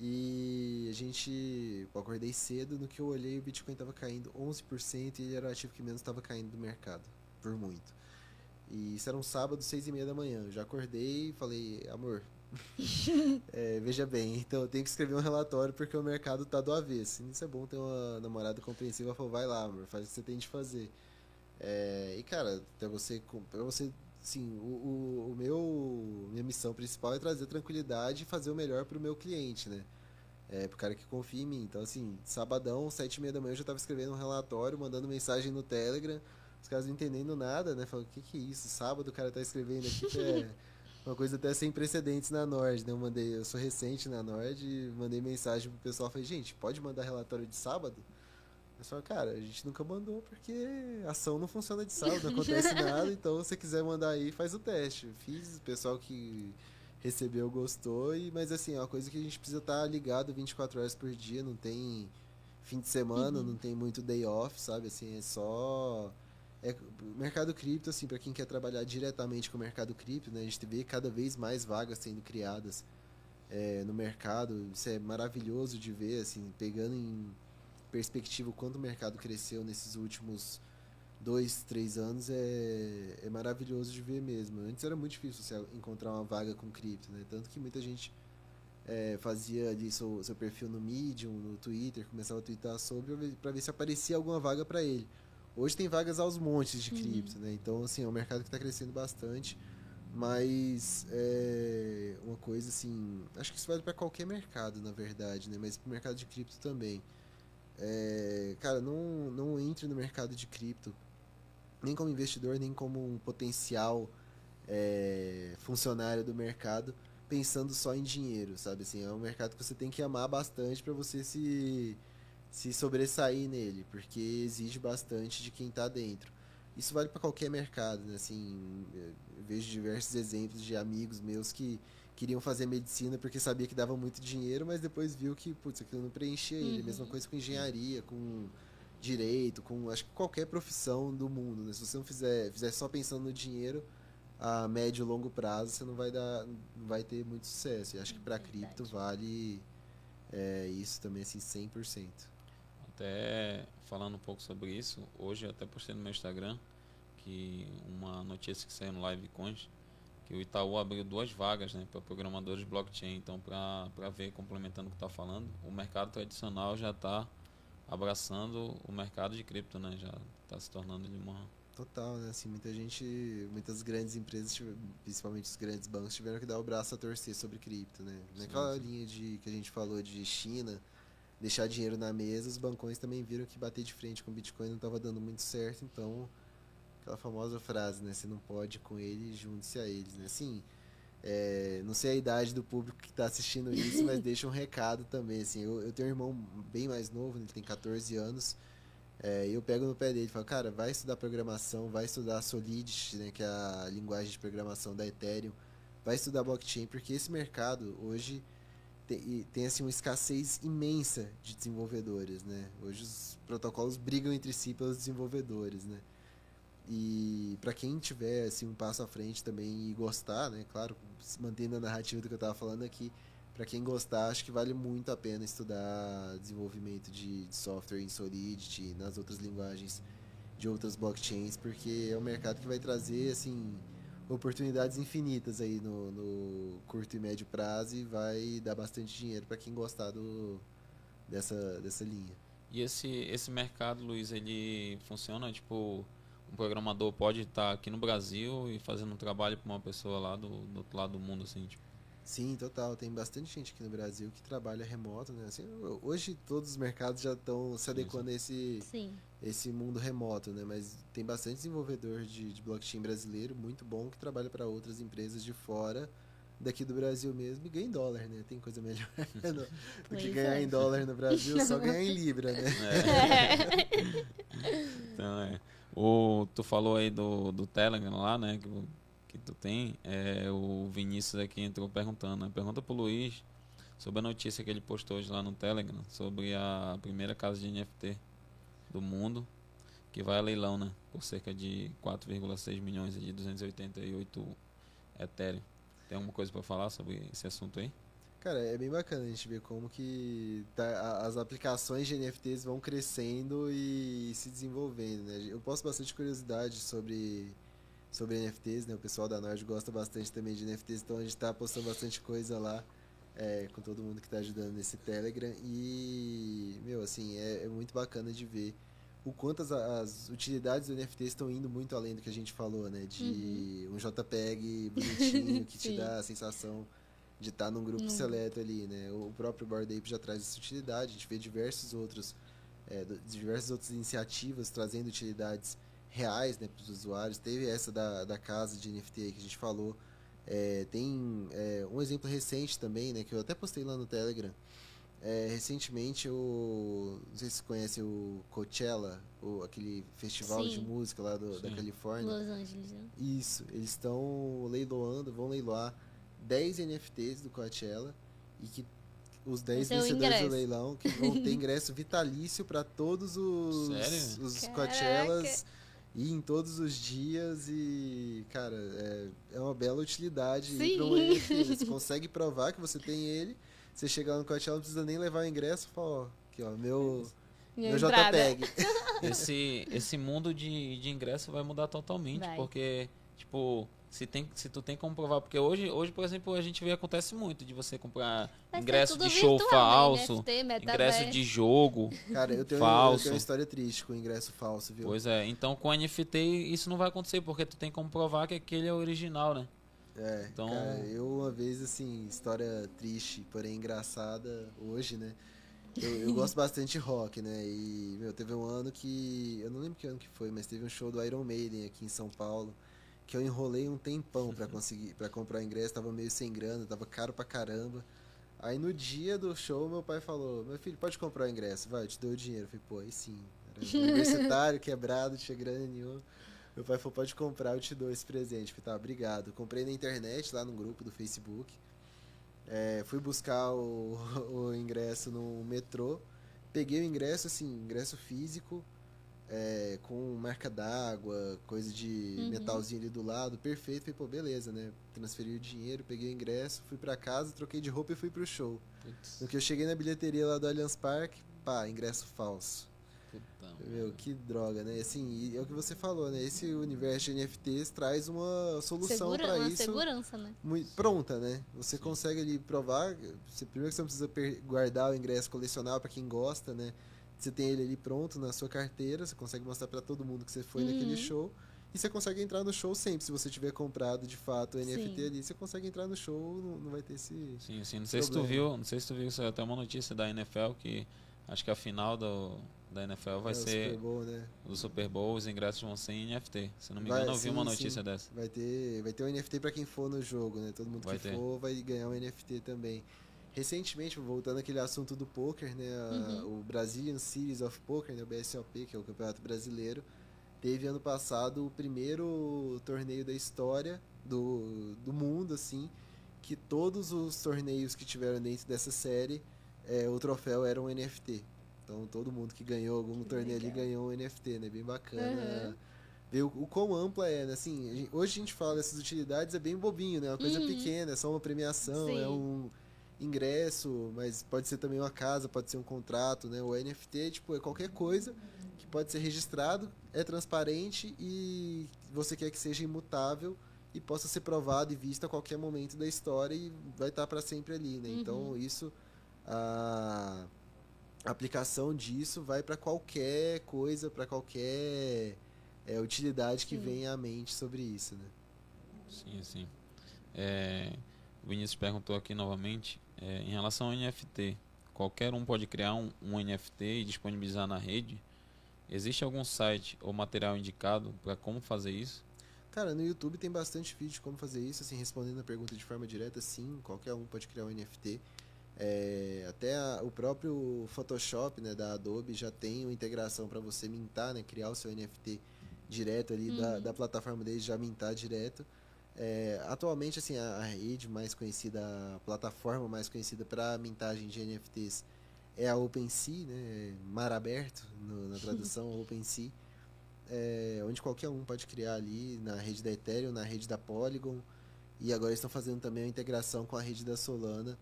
E a gente. Eu acordei cedo, no que eu olhei o Bitcoin tava caindo 11% e ele era o ativo que menos estava caindo do mercado, por muito. E isso era um sábado, seis e meia da manhã. Eu já acordei e falei, amor, é, veja bem, então eu tenho que escrever um relatório porque o mercado tá do avesso. Isso é bom ter uma namorada compreensiva. Falou, vai lá, amor, faz o que você tem de fazer. É, e cara, até você, para você, sim, o, o, o meu, minha missão principal é trazer tranquilidade e fazer o melhor pro meu cliente, né? É, pro cara que confia em mim. Então, assim, sabadão, sete e meia da manhã, eu já tava escrevendo um relatório, mandando mensagem no Telegram. Os caras não entendendo nada, né? Falando, o que que é isso? Sábado o cara tá escrevendo aqui, que é uma coisa até sem precedentes na Nord, né? Eu mandei, eu sou recente na Nord, mandei mensagem pro pessoal, falei, gente, pode mandar relatório de sábado? Eu falei, cara, a gente nunca mandou porque a ação não funciona de sábado, não acontece nada, então se você quiser mandar aí, faz o teste. Fiz, o pessoal que recebeu gostou, e, mas assim, é uma coisa que a gente precisa estar ligado 24 horas por dia, não tem fim de semana, Uhum. não tem muito day off, sabe? Assim, é só. É, mercado cripto, assim, para quem quer trabalhar diretamente com o mercado cripto, né, a gente vê cada vez mais vagas sendo criadas é, no mercado. Isso é maravilhoso de ver, assim, pegando em perspectiva o quanto o mercado cresceu nesses últimos dois, três anos, é, é maravilhoso de ver mesmo. Antes era muito difícil você encontrar uma vaga com cripto, né? Tanto que muita gente é, fazia ali seu, seu perfil no Medium, no Twitter, começava a twittar sobre para ver se aparecia alguma vaga para ele. Hoje tem vagas aos montes de Uhum. cripto, né? Então, assim, é um mercado que está crescendo bastante. Mas é uma coisa assim, acho que isso vale para qualquer mercado, na verdade, né? Mas para o mercado de cripto também. É, cara, não, não entre no mercado de cripto, nem como investidor, nem como um potencial é, funcionário do mercado, pensando só em dinheiro, sabe? Assim, é um mercado que você tem que amar bastante para você se, se sobressair nele, porque exige bastante de quem está dentro. Isso vale para qualquer mercado, né? Assim, vejo diversos exemplos de amigos meus que queriam fazer medicina porque sabia que dava muito dinheiro, mas depois viu que, putz, aquilo não preenchia ele. Uhum. Mesma coisa com engenharia, com direito, com acho que qualquer profissão do mundo, né? Se você não fizer, fizer só pensando no dinheiro, a médio e longo prazo você não vai dar, não vai ter muito sucesso. E acho que para Verdade. cripto vale é, isso também assim 100%. Até falando um pouco sobre isso, hoje eu até postei no meu Instagram que uma notícia que saiu no Live Coins, que o Itaú abriu duas vagas né, para programadores de blockchain. Então, para ver, complementando o que está falando, o mercado tradicional já está abraçando o mercado de cripto, né? Já está se tornando de uma. Total, né? Assim, muita gente, muitas grandes empresas, principalmente os grandes bancos, tiveram que dar o braço a torcer sobre cripto, né? Naquela sim. linha de que a gente falou de China, deixar dinheiro na mesa, os bancões também viram que bater de frente com o Bitcoin não estava dando muito certo, então aquela famosa frase, né? Se não pode com ele, junte-se a eles, né? Assim, é, não sei a idade do público que está assistindo isso, mas deixa um recado também, assim. Eu, eu tenho um irmão bem mais novo, ele tem 14 anos, é, eu pego no pé dele e falo, cara, vai estudar programação, vai estudar Solidity, né, que é a linguagem de programação da Ethereum, vai estudar blockchain, porque esse mercado hoje tem, tem assim uma escassez imensa de desenvolvedores, né? Hoje os protocolos brigam entre si pelos desenvolvedores, né? E para quem tiver assim um passo à frente também e gostar, né, claro, mantendo a narrativa do que eu estava falando aqui, para quem gostar, acho que vale muito a pena estudar desenvolvimento de, de software em Solidity, nas outras linguagens de outras blockchains, porque é um mercado que vai trazer assim oportunidades infinitas aí no, no curto e médio prazo e vai dar bastante dinheiro para quem gostar do, dessa, dessa linha. E esse, esse mercado, Luiz, ele funciona tipo. Um programador pode estar aqui no Brasil e fazendo um trabalho para uma pessoa lá do, do outro lado do mundo, assim, tipo. Sim, total. Tem bastante gente aqui no Brasil que trabalha remoto, né? Assim, hoje todos os mercados já estão se adequando a esse, Sim. esse mundo remoto, né? Mas tem bastante desenvolvedor de, de blockchain brasileiro muito bom que trabalha para outras empresas de fora daqui do Brasil mesmo e ganha em dólar, né? Tem coisa melhor no- do que ganhar é. em dólar no Brasil, só ganhar em libra, né? Então, é. O, tu falou aí do, do Telegram lá, né? Que, que tu tem, é, o Vinícius aqui entrou perguntando, né? Pergunta pro Luiz sobre a notícia que ele postou hoje lá no Telegram, sobre a primeira casa de NFT do mundo, que vai a leilão, né? Por cerca de 4,6 milhões de 288 Ethereum. Tem alguma coisa para falar sobre esse assunto aí? Cara, é bem bacana a gente ver como que tá, as aplicações de NFTs vão crescendo e se desenvolvendo, né? Eu posto bastante curiosidade sobre, sobre NFTs, né? O pessoal da Nord gosta bastante também de NFTs, então a gente está postando bastante coisa lá é, com todo mundo que está ajudando nesse Telegram. E, meu, assim, é, é muito bacana de ver o quanto as, as, utilidades do NFT estão indo muito além do que a gente falou, né? De uhum. um JPEG bonitinho que te dá a sensação de estar tá num grupo uhum. seleto ali, né? O próprio Bored Ape já traz essa utilidade, a gente vê diversos outros, é, diversas outras iniciativas trazendo utilidades reais né, para os usuários. Teve essa da, da casa de NFT que a gente falou. É, tem é, um exemplo recente também, né, que eu até postei lá no Telegram. É, recentemente, o, não sei se você conhece o Coachella, o, aquele festival Sim. de música lá do, da Califórnia. Los Angeles. Né? Isso, eles estão leiloando, vão leiloar 10 NFTs do Coachella e que os 10 é vencedores do leilão que vão ter ingresso vitalício para todos os, Sério? os Coachellas e em todos os dias e, cara, é, é uma bela utilidade para um NFT. Você consegue provar que você tem ele, você chega lá no Coachella não precisa nem levar o ingresso, fala, ó, aqui ó, meu... Minha meu JPEG. esse, esse mundo de, de ingresso vai mudar totalmente, vai. porque, tipo, se, tem, se tu tem como provar, porque hoje, hoje, por exemplo, a gente vê acontece muito de você comprar Deve ingresso de show virtual, falso, NFT, ingresso de jogo Cara, eu tenho, falso. eu tenho uma história triste com ingresso falso, viu? Pois é, então com NFT isso não vai acontecer, porque tu tem como provar que aquele é original, né? É, então... Cara, eu uma vez, assim, história triste, porém engraçada hoje, né? Eu, eu gosto bastante de rock, né? E, meu, teve um ano que. Eu não lembro que ano que foi, mas teve um show do Iron Maiden aqui em São Paulo que eu enrolei um tempão para conseguir para comprar o ingresso, tava meio sem grana, tava caro pra caramba. Aí no dia do show, meu pai falou: Meu filho, pode comprar o ingresso, vai, eu te dou o dinheiro. Eu falei: Pô, aí sim. Era universitário, quebrado, tinha grana nenhuma. Meu pai falou: Pode comprar, eu te dou esse presente. Eu falei: Tá, obrigado. comprei na internet, lá no grupo do Facebook. É, fui buscar o, o ingresso no metrô. Peguei o ingresso, assim, ingresso físico é, com marca d'água, coisa de uhum. metalzinho ali do lado, perfeito. Falei, pô, beleza, né? Transferi o dinheiro, peguei o ingresso, fui para casa, troquei de roupa e fui pro show. Putz. No que eu cheguei na bilheteria lá do Allianz Parque, pá, ingresso falso. Meu, que droga, né? Assim, é o que você falou, né? Esse universo de NFTs traz uma solução para isso. segurança, né? Muito pronta, né? Você Sim. consegue ali provar. Você, primeiro que você não precisa guardar o ingresso colecionável para quem gosta, né? Você tem ele ali pronto na sua carteira, você consegue mostrar para todo mundo que você foi uhum. naquele show. E você consegue entrar no show sempre. Se você tiver comprado de fato o NFT sim. ali, você consegue entrar no show, não, não vai ter esse. Sim, sim. Não sei se tu viu, não sei se tu viu isso até uma notícia da NFL que acho que a final do, da NFL vai é, ser Super Bowl, né? do Super Bowl, os ingressos vão ser em NFT. Se não me engano, vai, eu vi sim, uma notícia sim. dessa. Vai ter, vai ter um NFT para quem for no jogo, né? Todo mundo vai que ter. for vai ganhar um NFT também. Recentemente, voltando àquele assunto do poker, né, uhum. o Brazilian Series of Poker, né, o BSOP, que é o campeonato brasileiro, teve ano passado o primeiro torneio da história do, do mundo, assim, que todos os torneios que tiveram dentro dessa série, é, o troféu era um NFT. Então todo mundo que ganhou algum que torneio legal. ali ganhou um NFT, né? Bem bacana. Uhum. Ver o, o quão ampla é, né? Assim, hoje a gente fala dessas utilidades, é bem bobinho, né? Uma coisa uhum. pequena, é só uma premiação, Sim. é um ingresso, mas pode ser também uma casa, pode ser um contrato, né? O NFT, tipo, é qualquer coisa que pode ser registrado, é transparente e você quer que seja imutável e possa ser provado e visto a qualquer momento da história e vai estar para sempre ali, né? Uhum. Então, isso a aplicação disso vai para qualquer coisa, para qualquer é, utilidade que venha à mente sobre isso, né? Sim, sim. É, o Vinícius perguntou aqui novamente é, em relação ao NFT, qualquer um pode criar um, um NFT e disponibilizar na rede? Existe algum site ou material indicado para como fazer isso? Cara, no YouTube tem bastante vídeo de como fazer isso, assim, respondendo a pergunta de forma direta, sim, qualquer um pode criar um NFT. É, até a, o próprio Photoshop né, da Adobe já tem uma integração para você mintar, né, criar o seu NFT direto ali uhum. da, da plataforma deles, já mintar direto. É, atualmente, assim, a, a rede mais conhecida, a plataforma mais conhecida para mintagem de NFTs é a OpenSea, né? Mar aberto no, na tradução, OpenSea, é, onde qualquer um pode criar ali na rede da Ethereum, na rede da Polygon, e agora estão fazendo também a integração com a rede da Solana,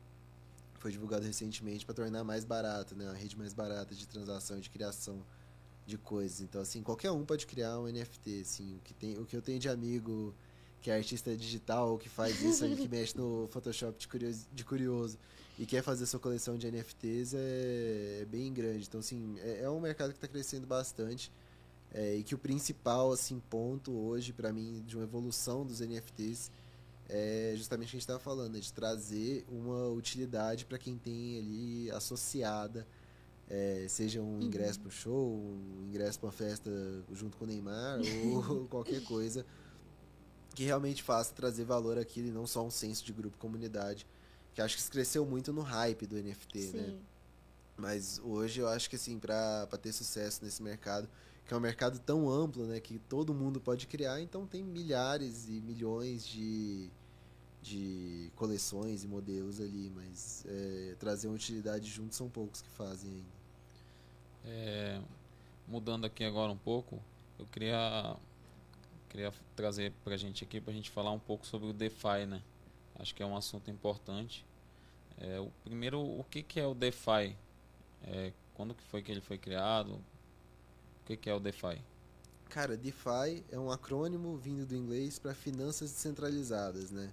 foi divulgado recentemente para tornar mais barato, né? A rede mais barata de transação, de criação de coisas. Então, assim, qualquer um pode criar um NFT, assim, o que, tem, o que eu tenho de amigo que é artista digital, que faz isso, que mexe no Photoshop de curioso, de curioso e quer fazer sua coleção de NFTs é, é bem grande. Então, assim, é, é um mercado que está crescendo bastante é, e que o principal, assim, ponto hoje, para mim, de uma evolução dos NFTs é justamente o que a gente estava falando, é de trazer uma utilidade para quem tem ali associada, é, seja um ingresso uhum. para show, um ingresso para uma festa junto com o Neymar ou qualquer coisa que realmente faça trazer valor àquilo e não só um senso de grupo comunidade, que acho que isso cresceu muito no hype do NFT, né? Sim. né? Mas hoje eu acho que assim, para ter sucesso nesse mercado, que é um mercado tão amplo, né, que todo mundo pode criar, então tem milhares e milhões de, de coleções e modelos ali, mas é, trazer uma utilidade junto são poucos que fazem ainda. É, mudando aqui agora um pouco, eu queria queria trazer para a gente aqui para a gente falar um pouco sobre o DeFi, né? Acho que é um assunto importante. É, o primeiro, o que, que é o DeFi? É, quando que foi que ele foi criado? O que, que é o DeFi? Cara, DeFi é um acrônimo vindo do inglês para finanças descentralizadas, né?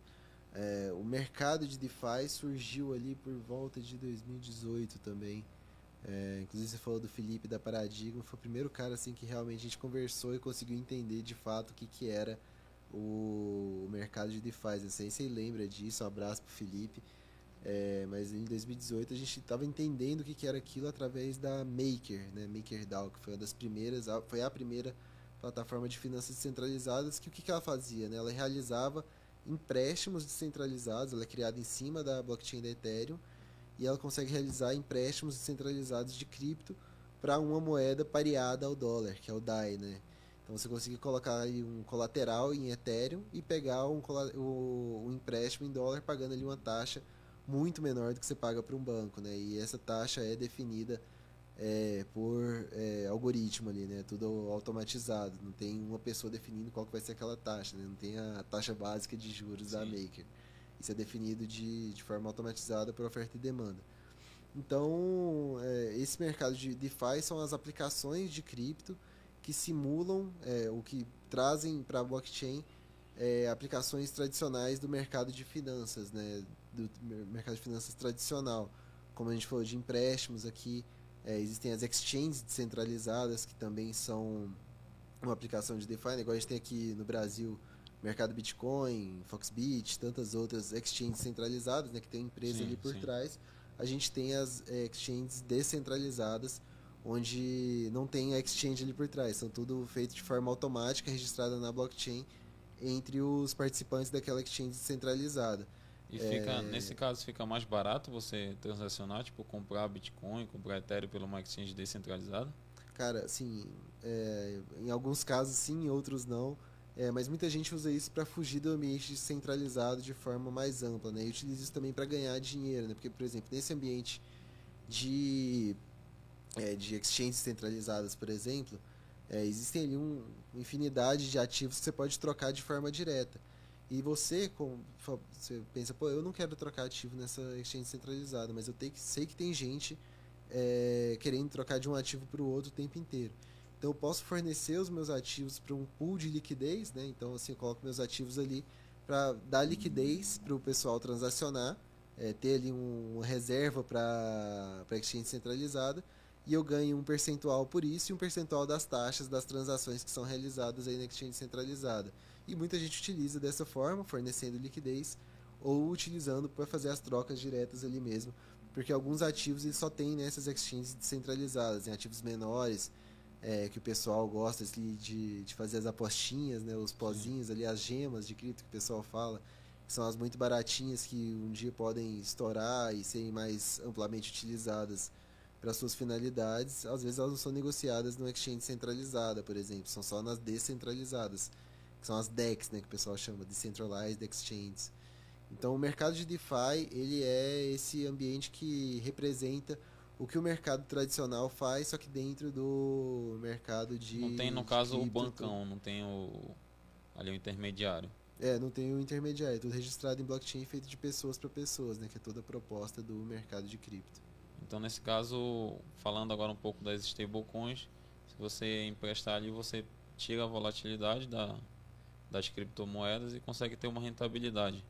É, o mercado de DeFi surgiu ali por volta de 2018 também. É, inclusive você falou do Felipe da Paradigma, foi o primeiro cara assim que realmente a gente conversou e conseguiu entender de fato o que, que era o, mercado de DeFi. Não sei se você lembra disso, um abraço pro Felipe. É, mas em 2018 a gente estava entendendo o que, que era aquilo através da Maker, né? MakerDAO, que foi uma das primeiras, foi a primeira plataforma de finanças descentralizadas que o que, que ela fazia, né? Ela realizava empréstimos descentralizados, ela é criada em cima da blockchain da Ethereum e ela consegue realizar empréstimos descentralizados de cripto para uma moeda pareada ao dólar, que é o DAI, né? Então você consegue colocar aí um colateral em Ethereum e pegar um, o, um empréstimo em dólar pagando ali uma taxa muito menor do que você paga para um banco, né? E essa taxa é definida é, por é, algoritmo ali, né? Tudo automatizado, não tem uma pessoa definindo qual que vai ser aquela taxa, né? Não tem a taxa básica de juros Sim. da Maker. Isso é definido de, de forma automatizada por oferta e demanda. Então, é, esse mercado de DeFi são as aplicações de cripto que simulam é, o que trazem para a blockchain é, aplicações tradicionais do mercado de finanças, né, do mercado de finanças tradicional. Como a gente falou de empréstimos aqui, é, existem as exchanges descentralizadas que também são uma aplicação de DeFi, né, igual a gente tem aqui no Brasil mercado Bitcoin, Foxbit, tantas outras exchanges centralizadas, né, que tem empresa sim, ali por sim. trás. A gente tem as é, exchanges descentralizadas, onde não tem a exchange ali por trás, são tudo feito de forma automática, registrada na blockchain entre os participantes daquela exchange descentralizada. E fica, é... nesse caso fica mais barato você transacionar, tipo comprar Bitcoin, comprar Ethereum pela uma exchange descentralizada? Cara, assim, é, em alguns casos sim, em outros não. É, mas muita gente usa isso para fugir do ambiente centralizado de forma mais ampla, né? E utiliza isso também para ganhar dinheiro, né? Porque, por exemplo, nesse ambiente de, é, de exchanges centralizadas, por exemplo, é, existem ali um, uma infinidade de ativos que você pode trocar de forma direta. E você, como, você pensa, pô, eu não quero trocar ativo nessa exchange centralizada, mas eu tenho, sei que tem gente é, querendo trocar de um ativo para o outro o tempo inteiro. Então eu posso fornecer os meus ativos para um pool de liquidez, né? Então assim eu coloco meus ativos ali para dar liquidez para o pessoal transacionar, é, ter ali um, uma reserva para exchange centralizada e eu ganho um percentual por isso e um percentual das taxas das transações que são realizadas aí na exchange centralizada. E muita gente utiliza dessa forma, fornecendo liquidez ou utilizando para fazer as trocas diretas ali mesmo, porque alguns ativos eles só tem nessas exchanges descentralizadas, em ativos menores, é, que o pessoal gosta assim, de, de fazer as apostinhas, né, os pozinhos ali, as gemas de cripto que o pessoal fala, que são as muito baratinhas que um dia podem estourar e serem mais amplamente utilizadas para suas finalidades. Às vezes elas não são negociadas no exchange centralizada, por exemplo, são só nas descentralizadas. que são as DEX, né, que o pessoal chama, Decentralized Exchanges. Então, o mercado de DeFi, ele é esse ambiente que representa o que o mercado tradicional faz, só que dentro do mercado de. Não tem, no caso, o bancão, não tem o. ali o intermediário. É, não tem o intermediário, é tudo registrado em blockchain feito de pessoas para pessoas, né? Que é toda a proposta do mercado de cripto. Então, nesse caso, falando agora um pouco das stablecoins, se você emprestar ali, você tira a volatilidade da, das criptomoedas e consegue ter uma rentabilidade.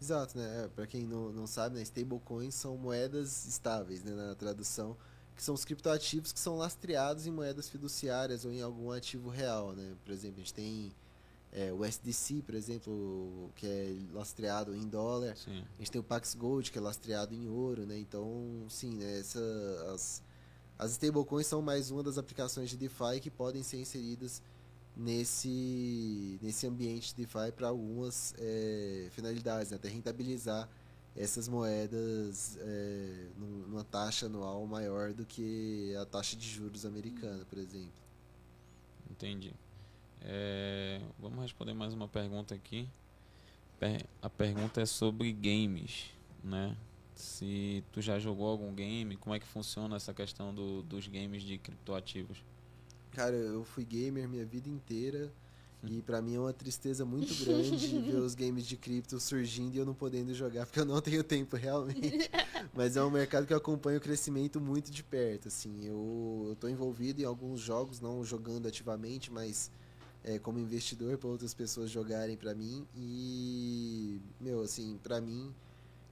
Exato, né? É, para quem não, não sabe, né? stablecoins são moedas estáveis, né? Na tradução, que são os criptoativos que são lastreados em moedas fiduciárias ou em algum ativo real, né? Por exemplo, a gente tem é, o SDC, por exemplo, que é lastreado em dólar. Sim. A gente tem o Pax Gold, que é lastreado em ouro, né? Então, sim, né? Essa, as, as stablecoins são mais uma das aplicações de DeFi que podem ser inseridas nesse, nesse ambiente de DeFi para algumas é, finalidades, né? até rentabilizar essas moedas é, numa taxa anual maior do que a taxa de juros americana, por exemplo. Entendi. É, vamos responder mais uma pergunta aqui. A pergunta é sobre games, né? Se tu já jogou algum game, como é que funciona essa questão do, dos games de criptoativos? Cara, eu fui gamer minha vida inteira. E para mim é uma tristeza muito grande ver os games de cripto surgindo e eu não podendo jogar, porque eu não tenho tempo realmente. Mas é um mercado que eu acompanho o crescimento muito de perto, assim. Eu, estou envolvido em alguns jogos, não jogando ativamente, mas é, como investidor para outras pessoas jogarem para mim. E, meu, assim, para mim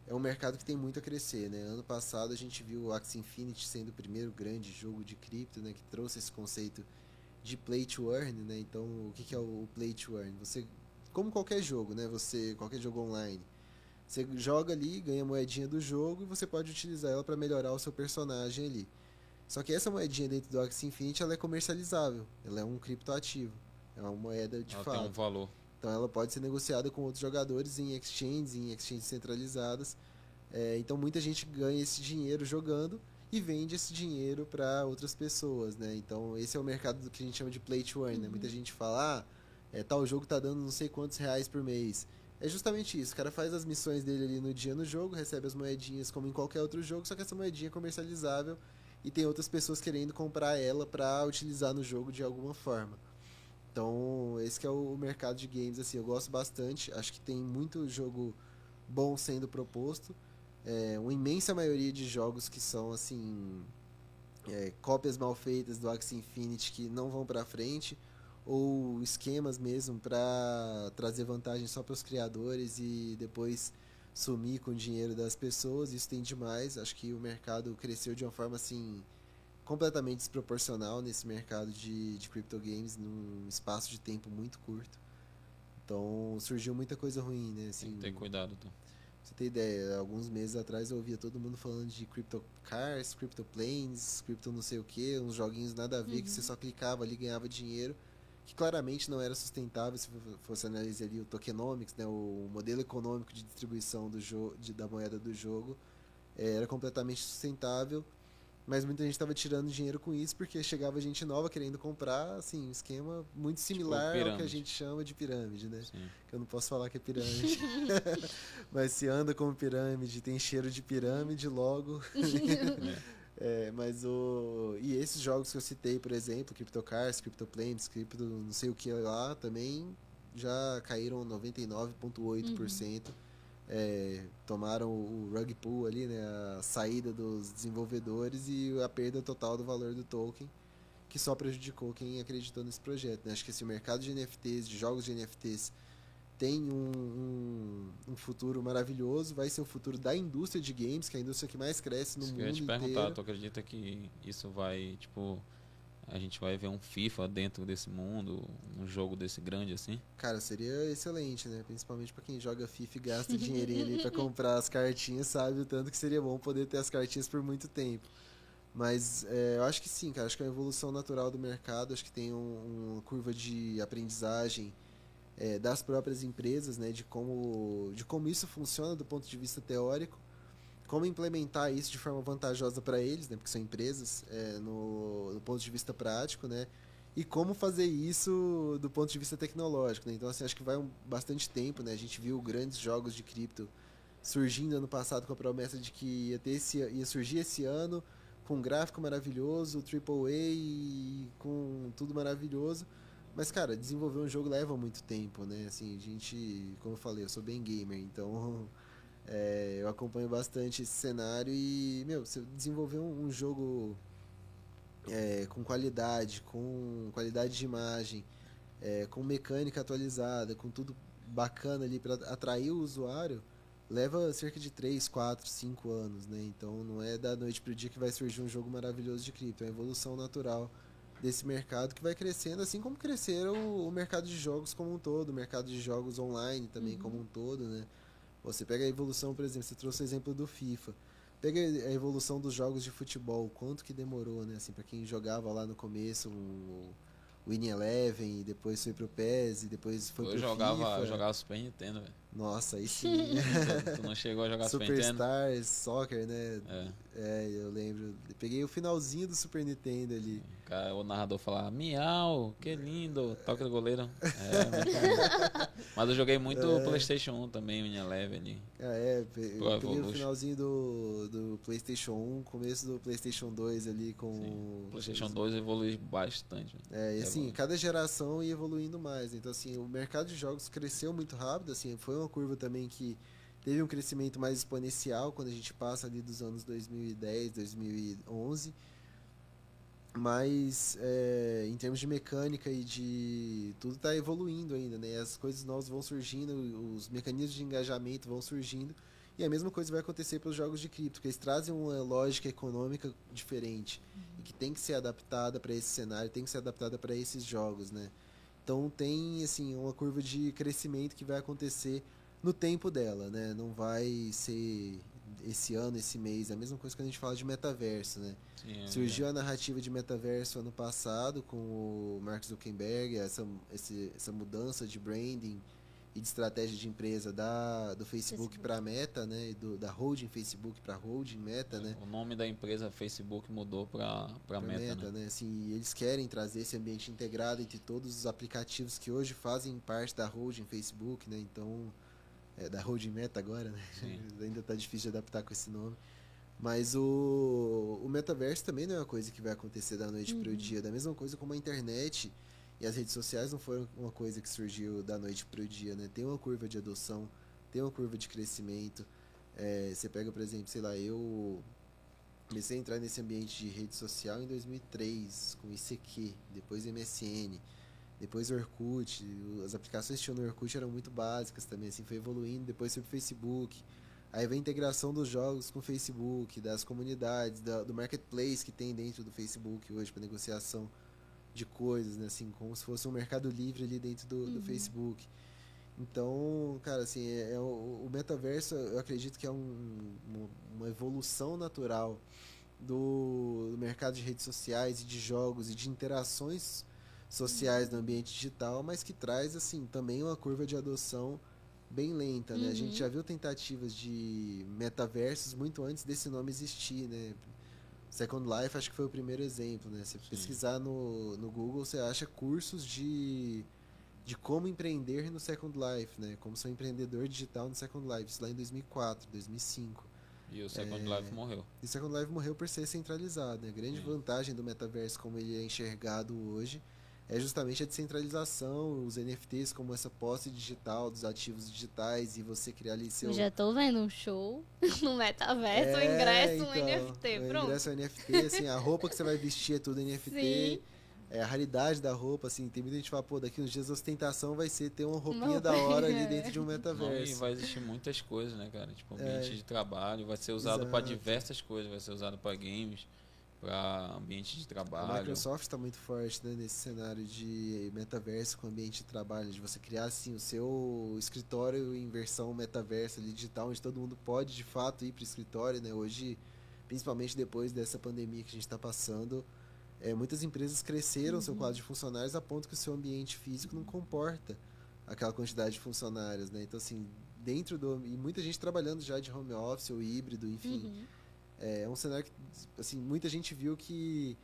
é um mercado que tem muito a crescer, né? Ano passado a gente viu o Axie Infinity sendo o primeiro grande jogo de cripto, né? Que trouxe esse conceito de play to earn, né? Então, o que, que é o play to earn? Você, como qualquer jogo, né? Você, qualquer jogo online, você joga ali, ganha a moedinha do jogo e você pode utilizar ela para melhorar o seu personagem ali. Só que essa moedinha dentro do Axie Infinity, ela é comercializável, ela é um criptoativo, é uma moeda de ela fato. tem um valor. Então ela pode ser negociada com outros jogadores em exchanges, em exchanges centralizadas. É, então muita gente ganha esse dinheiro jogando e vende esse dinheiro para outras pessoas, né? Então esse é o mercado que a gente chama de play to earn. Né? Uhum. Né? Muita gente fala, ah, é, tal jogo tá dando não sei quantos reais por mês. É justamente isso. O cara faz as missões dele ali no dia no jogo, recebe as moedinhas como em qualquer outro jogo, só que essa moedinha é comercializável e tem outras pessoas querendo comprar ela para utilizar no jogo de alguma forma. Então, esse é o mercado de games, assim, eu gosto bastante. Acho que tem muito jogo bom sendo proposto. É, uma imensa maioria de jogos que são, assim, é, cópias mal feitas do Axie Infinity que não vão para frente ou esquemas mesmo para trazer vantagem só para os criadores e depois sumir com o dinheiro das pessoas. Isso tem demais. Acho que o mercado cresceu de uma forma assim completamente desproporcional nesse mercado de, de crypto games num espaço de tempo muito curto. Então surgiu muita coisa ruim, né? Assim, Tem que ter cuidado, então. Você tem ideia, alguns meses atrás eu ouvia todo mundo falando de crypto cars, crypto planes, crypto não sei o que, uns joguinhos nada a ver uhum. que você uhum. só clicava ali e ganhava dinheiro, que claramente não era sustentável se fosse analisar ali o tokenomics, né, o modelo econômico de distribuição do jogo, da moeda do jogo, é, era completamente sustentável mas muita gente estava tirando dinheiro com isso porque chegava gente nova querendo comprar, assim, um esquema muito tipo similar tipo ao que a gente chama de pirâmide, né? Sim. Que eu não posso falar que é pirâmide. mas se anda como pirâmide, tem cheiro de pirâmide, logo. é. é, mas o. E esses jogos que eu citei, por exemplo, CryptoCars, CryptoPlanes, Crypto não sei o que lá, também já caíram 99,8%. Uhum é, tomaram o rug pull ali, né, a saída dos desenvolvedores e a perda total do valor do token, que só prejudicou quem acreditou nesse projeto. Né? Acho que se o mercado de NFTs, de jogos de NFTs, tem um, um, um, futuro maravilhoso, vai ser o futuro da indústria de games, que é a indústria que mais cresce no isso mundo. Eu ia te perguntar, inteiro. tu acredita que isso vai, tipo, a gente vai ver um FIFA dentro desse mundo, um jogo desse grande assim? Cara, seria excelente, né? Principalmente para quem joga FIFA e gasta dinheirinho ali para comprar as cartinhas, sabe o tanto que seria bom poder ter as cartinhas por muito tempo. Mas é, eu acho que sim, cara. Acho que é uma evolução natural do mercado. Acho que tem um, uma curva de aprendizagem é, das próprias empresas, né? De como, de como isso funciona do ponto de vista teórico como implementar isso de forma vantajosa para eles, né, porque são empresas, é, no, no, ponto de vista prático, né, e como fazer isso do ponto de vista tecnológico. Né? Então, assim, acho que vai um, bastante tempo. Né? A gente viu grandes jogos de cripto surgindo ano passado com a promessa de que ia, ter esse, ia surgir esse ano com um gráfico maravilhoso, AAA e com tudo maravilhoso. Mas, cara, desenvolver um jogo leva muito tempo, né? Assim, a gente, como eu falei, eu sou bem gamer, então é, eu acompanho bastante esse cenário e, meu, você desenvolver um, um jogo é, com qualidade, com qualidade de imagem, é, com mecânica atualizada, com tudo bacana ali para atrair o usuário, leva cerca de 3, 4, 5 anos, né? Então não é da noite para o dia que vai surgir um jogo maravilhoso de cripto, é a evolução natural desse mercado que vai crescendo, assim como cresceram o, mercado de jogos como um todo, o mercado de jogos online também uhum. como um todo, né? Você pega a evolução, por exemplo, você trouxe o exemplo do FIFA. Pega a evolução dos jogos de futebol, quanto que demorou, né? Assim, para quem jogava lá no começo, um, Winning Eleven, e depois foi pro PES, e depois foi eu pro jogava, FIFA. Eu jogava Super Nintendo, velho. Nossa, aí sim. tu, tu, não chegou a jogar Super Nintendo? Superstars, Soccer, né? É. é. eu lembro. peguei o finalzinho do Super Nintendo ali. O, cara, o narrador falava, miau, que lindo, toque do goleiro. É, Mas eu joguei muito é. Playstation 1 também, Winning Eleven ali. Ah, é, eu peguei o finalzinho do, do Playstation 1, começo do Playstation 2 ali com... Sim. Playstation 2 evoluiu bastante. É, e assim, cada geração ia evoluindo mais. Então assim, o mercado de jogos cresceu muito rápido, assim, foi uma uma curva também que teve um crescimento mais exponencial quando a gente passa ali dos anos 2010, 2011. Mas é, em termos de mecânica e de. tudo está evoluindo ainda, né? As coisas novas vão surgindo, os mecanismos de engajamento vão surgindo. E a mesma coisa vai acontecer para os jogos de cripto, que eles trazem uma lógica econômica diferente uhum. e que tem que ser adaptada para esse cenário, tem que ser adaptada para esses jogos, né? Então tem assim uma curva de crescimento que vai acontecer no tempo dela, né? Não vai ser esse ano, esse mês. É a mesma coisa que a gente fala de metaverso, né? Sim, é Surgiu é. a narrativa de metaverso ano passado com o Mark Zuckerberg, essa, esse, essa mudança de branding e de estratégia de empresa da, do Facebook, Facebook. para a Meta, né? Do, da holding Facebook para holding Meta, né? O nome da empresa Facebook mudou para Meta, Meta, né? né? Assim, eles querem trazer esse ambiente integrado entre todos os aplicativos que hoje fazem parte da holding Facebook, né? Então é, da Road Meta agora, né? Ainda está difícil de adaptar com esse nome. Mas o, o metaverso também não é uma coisa que vai acontecer da noite uhum. para o dia. Da mesma coisa como a internet e as redes sociais não foram uma coisa que surgiu da noite para o dia, né? Tem uma curva de adoção, tem uma curva de crescimento. É, você pega, por exemplo, sei lá, eu comecei a entrar nesse ambiente de rede social em 2003 com ICQ, depois MSN. Depois Orkut, as aplicações que tinham no Orkut eram muito básicas também, assim, foi evoluindo, depois foi pro Facebook. Aí vem a integração dos jogos com o Facebook, das comunidades, da, do marketplace que tem dentro do Facebook hoje para negociação de coisas, né? Assim, como se fosse um mercado livre ali dentro do, uhum. do Facebook. Então, cara, assim, é, é o, o, metaverso eu acredito que é um, uma evolução natural do, do mercado de redes sociais e de jogos e de interações sociais no ambiente digital, mas que traz assim também uma curva de adoção bem lenta, né? Uhum. A gente uhum. já viu tentativas de metaversos muito antes desse nome existir, né? Second Life acho que foi o primeiro exemplo, né? Você Sim. pesquisar no, no Google, você acha cursos de, de como empreender no Second Life, né? Como ser um empreendedor digital no Second Life, isso lá em 2004, 2005. E o Second é, Life morreu. E o Second Life morreu por ser centralizado. Né? A grande Sim. vantagem do metaverso como ele é enxergado hoje é justamente a descentralização, os NFTs como essa posse digital dos ativos digitais e você criar ali seu... Eu já tô vendo um show no metaverso, é, o ingresso então, um NFT, o pronto. O ingresso é um NFT, assim, a roupa que você vai vestir é tudo NFT. Sim. É, a raridade da roupa, assim, tem muita gente que fala, pô, daqui uns dias a ostentação vai ser ter uma roupinha Não, da hora ali dentro de um metaverso. Não, e vai existir muitas coisas, né, cara? Tipo, ambiente é, de trabalho, vai ser usado para diversas coisas, vai ser usado para games para ambiente de trabalho. A Microsoft está muito forte né, nesse cenário de metaverso com ambiente de trabalho, de você criar assim o seu escritório em versão metaverso ali, digital, onde todo mundo pode de fato ir para o escritório. Né? Hoje, principalmente depois dessa pandemia que a gente está passando, é, muitas empresas cresceram uhum. seu quadro de funcionários a ponto que o seu ambiente físico não comporta aquela quantidade de funcionários. Né? Então, assim, dentro do. E muita gente trabalhando já de home office ou híbrido, enfim. Uhum é um cenário que assim, muita gente viu que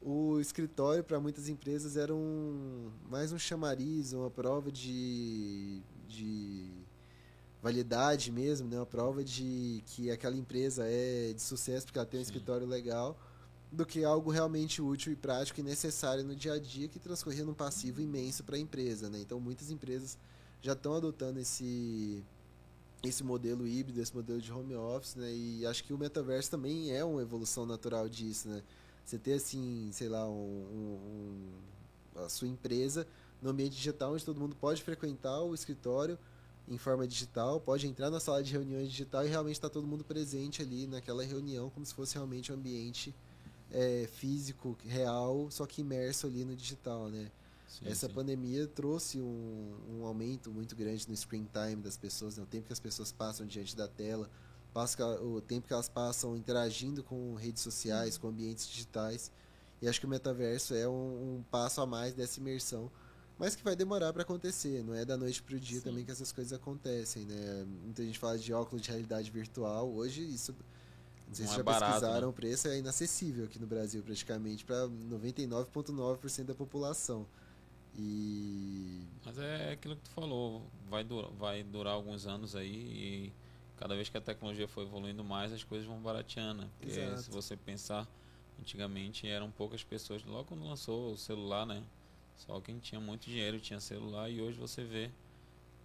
o escritório para muitas empresas era um, mais um chamariz, uma prova de, de validade mesmo, né? uma prova de que aquela empresa é de sucesso porque ela tem um Sim. escritório legal, do que algo realmente útil e prático e necessário no dia a dia que transcorria num passivo imenso para a empresa. Né? Então muitas empresas já estão adotando esse esse modelo híbrido, esse modelo de home office, né? E acho que o metaverso também é uma evolução natural disso, né? Você ter assim, sei lá, um, um- a sua empresa no ambiente digital onde todo mundo pode frequentar o escritório em forma digital, pode entrar na sala de reuniões digital e realmente está todo mundo presente ali naquela reunião como se fosse realmente um ambiente é, físico, real, só que imerso ali no digital, né? Sim, Essa sim. pandemia trouxe um, um aumento muito grande no screen time das pessoas, né? o tempo que as pessoas passam diante da tela, passa, o tempo que elas passam interagindo com redes sociais, com ambientes digitais. E acho que o metaverso é um, um passo a mais dessa imersão, mas que vai demorar para acontecer. Não é da noite para o dia Sim. também que essas coisas acontecem. Né? Muita gente fala de óculos de realidade virtual. Hoje isso não sei Não se é já barato, pesquisaram, né? o preço é inacessível aqui no Brasil, praticamente, para 99,9% da população. E. Mas é aquilo que tu falou, vai durar, vai durar alguns anos aí e cada vez que a tecnologia for evoluindo mais, as coisas vão barateando. né? Porque Exato. se você pensar, antigamente eram poucas pessoas, logo quando lançou o celular, né? Só quem tinha muito dinheiro tinha celular e hoje você vê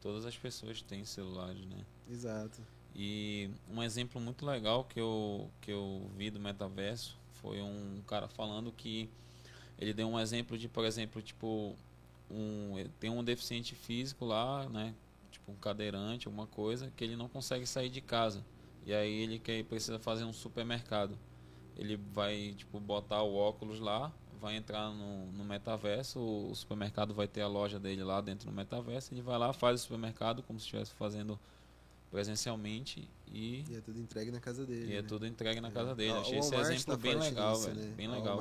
todas as pessoas têm celulares, né? Exato. E um exemplo muito legal que eu, que eu vi do metaverso foi um cara falando que ele deu um exemplo de, por exemplo, tipo, um, tem um deficiente físico lá, né? Tipo um cadeirante, alguma coisa, que ele não consegue sair de casa. E aí ele quer, precisa fazer um supermercado. Ele vai, tipo, botar o óculos lá, vai entrar no, no metaverso, o, supermercado vai ter a loja dele lá dentro do metaverso, ele vai lá, faz o supermercado como se estivesse fazendo presencialmente e, E é tudo entregue na casa dele. e é né? tudo entregue na É. casa dele. A- Achei esse exemplo tá bem legal, velho. né? Bem O legal.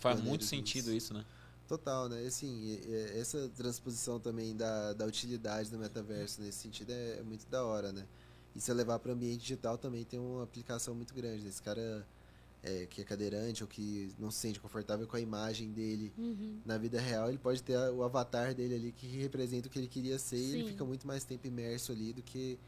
Faz muito sentido isso, né? Total, né? Assim, essa transposição também da, da utilidade do metaverso nesse sentido é, é muito da hora, né? E se levar para o ambiente digital também tem uma aplicação muito grande. né? Esse cara é, que é cadeirante ou que não se sente confortável com a imagem dele Uhum. na vida real, ele pode ter o avatar dele ali que representa o que ele queria ser e ele Sim. fica muito mais tempo imerso ali do que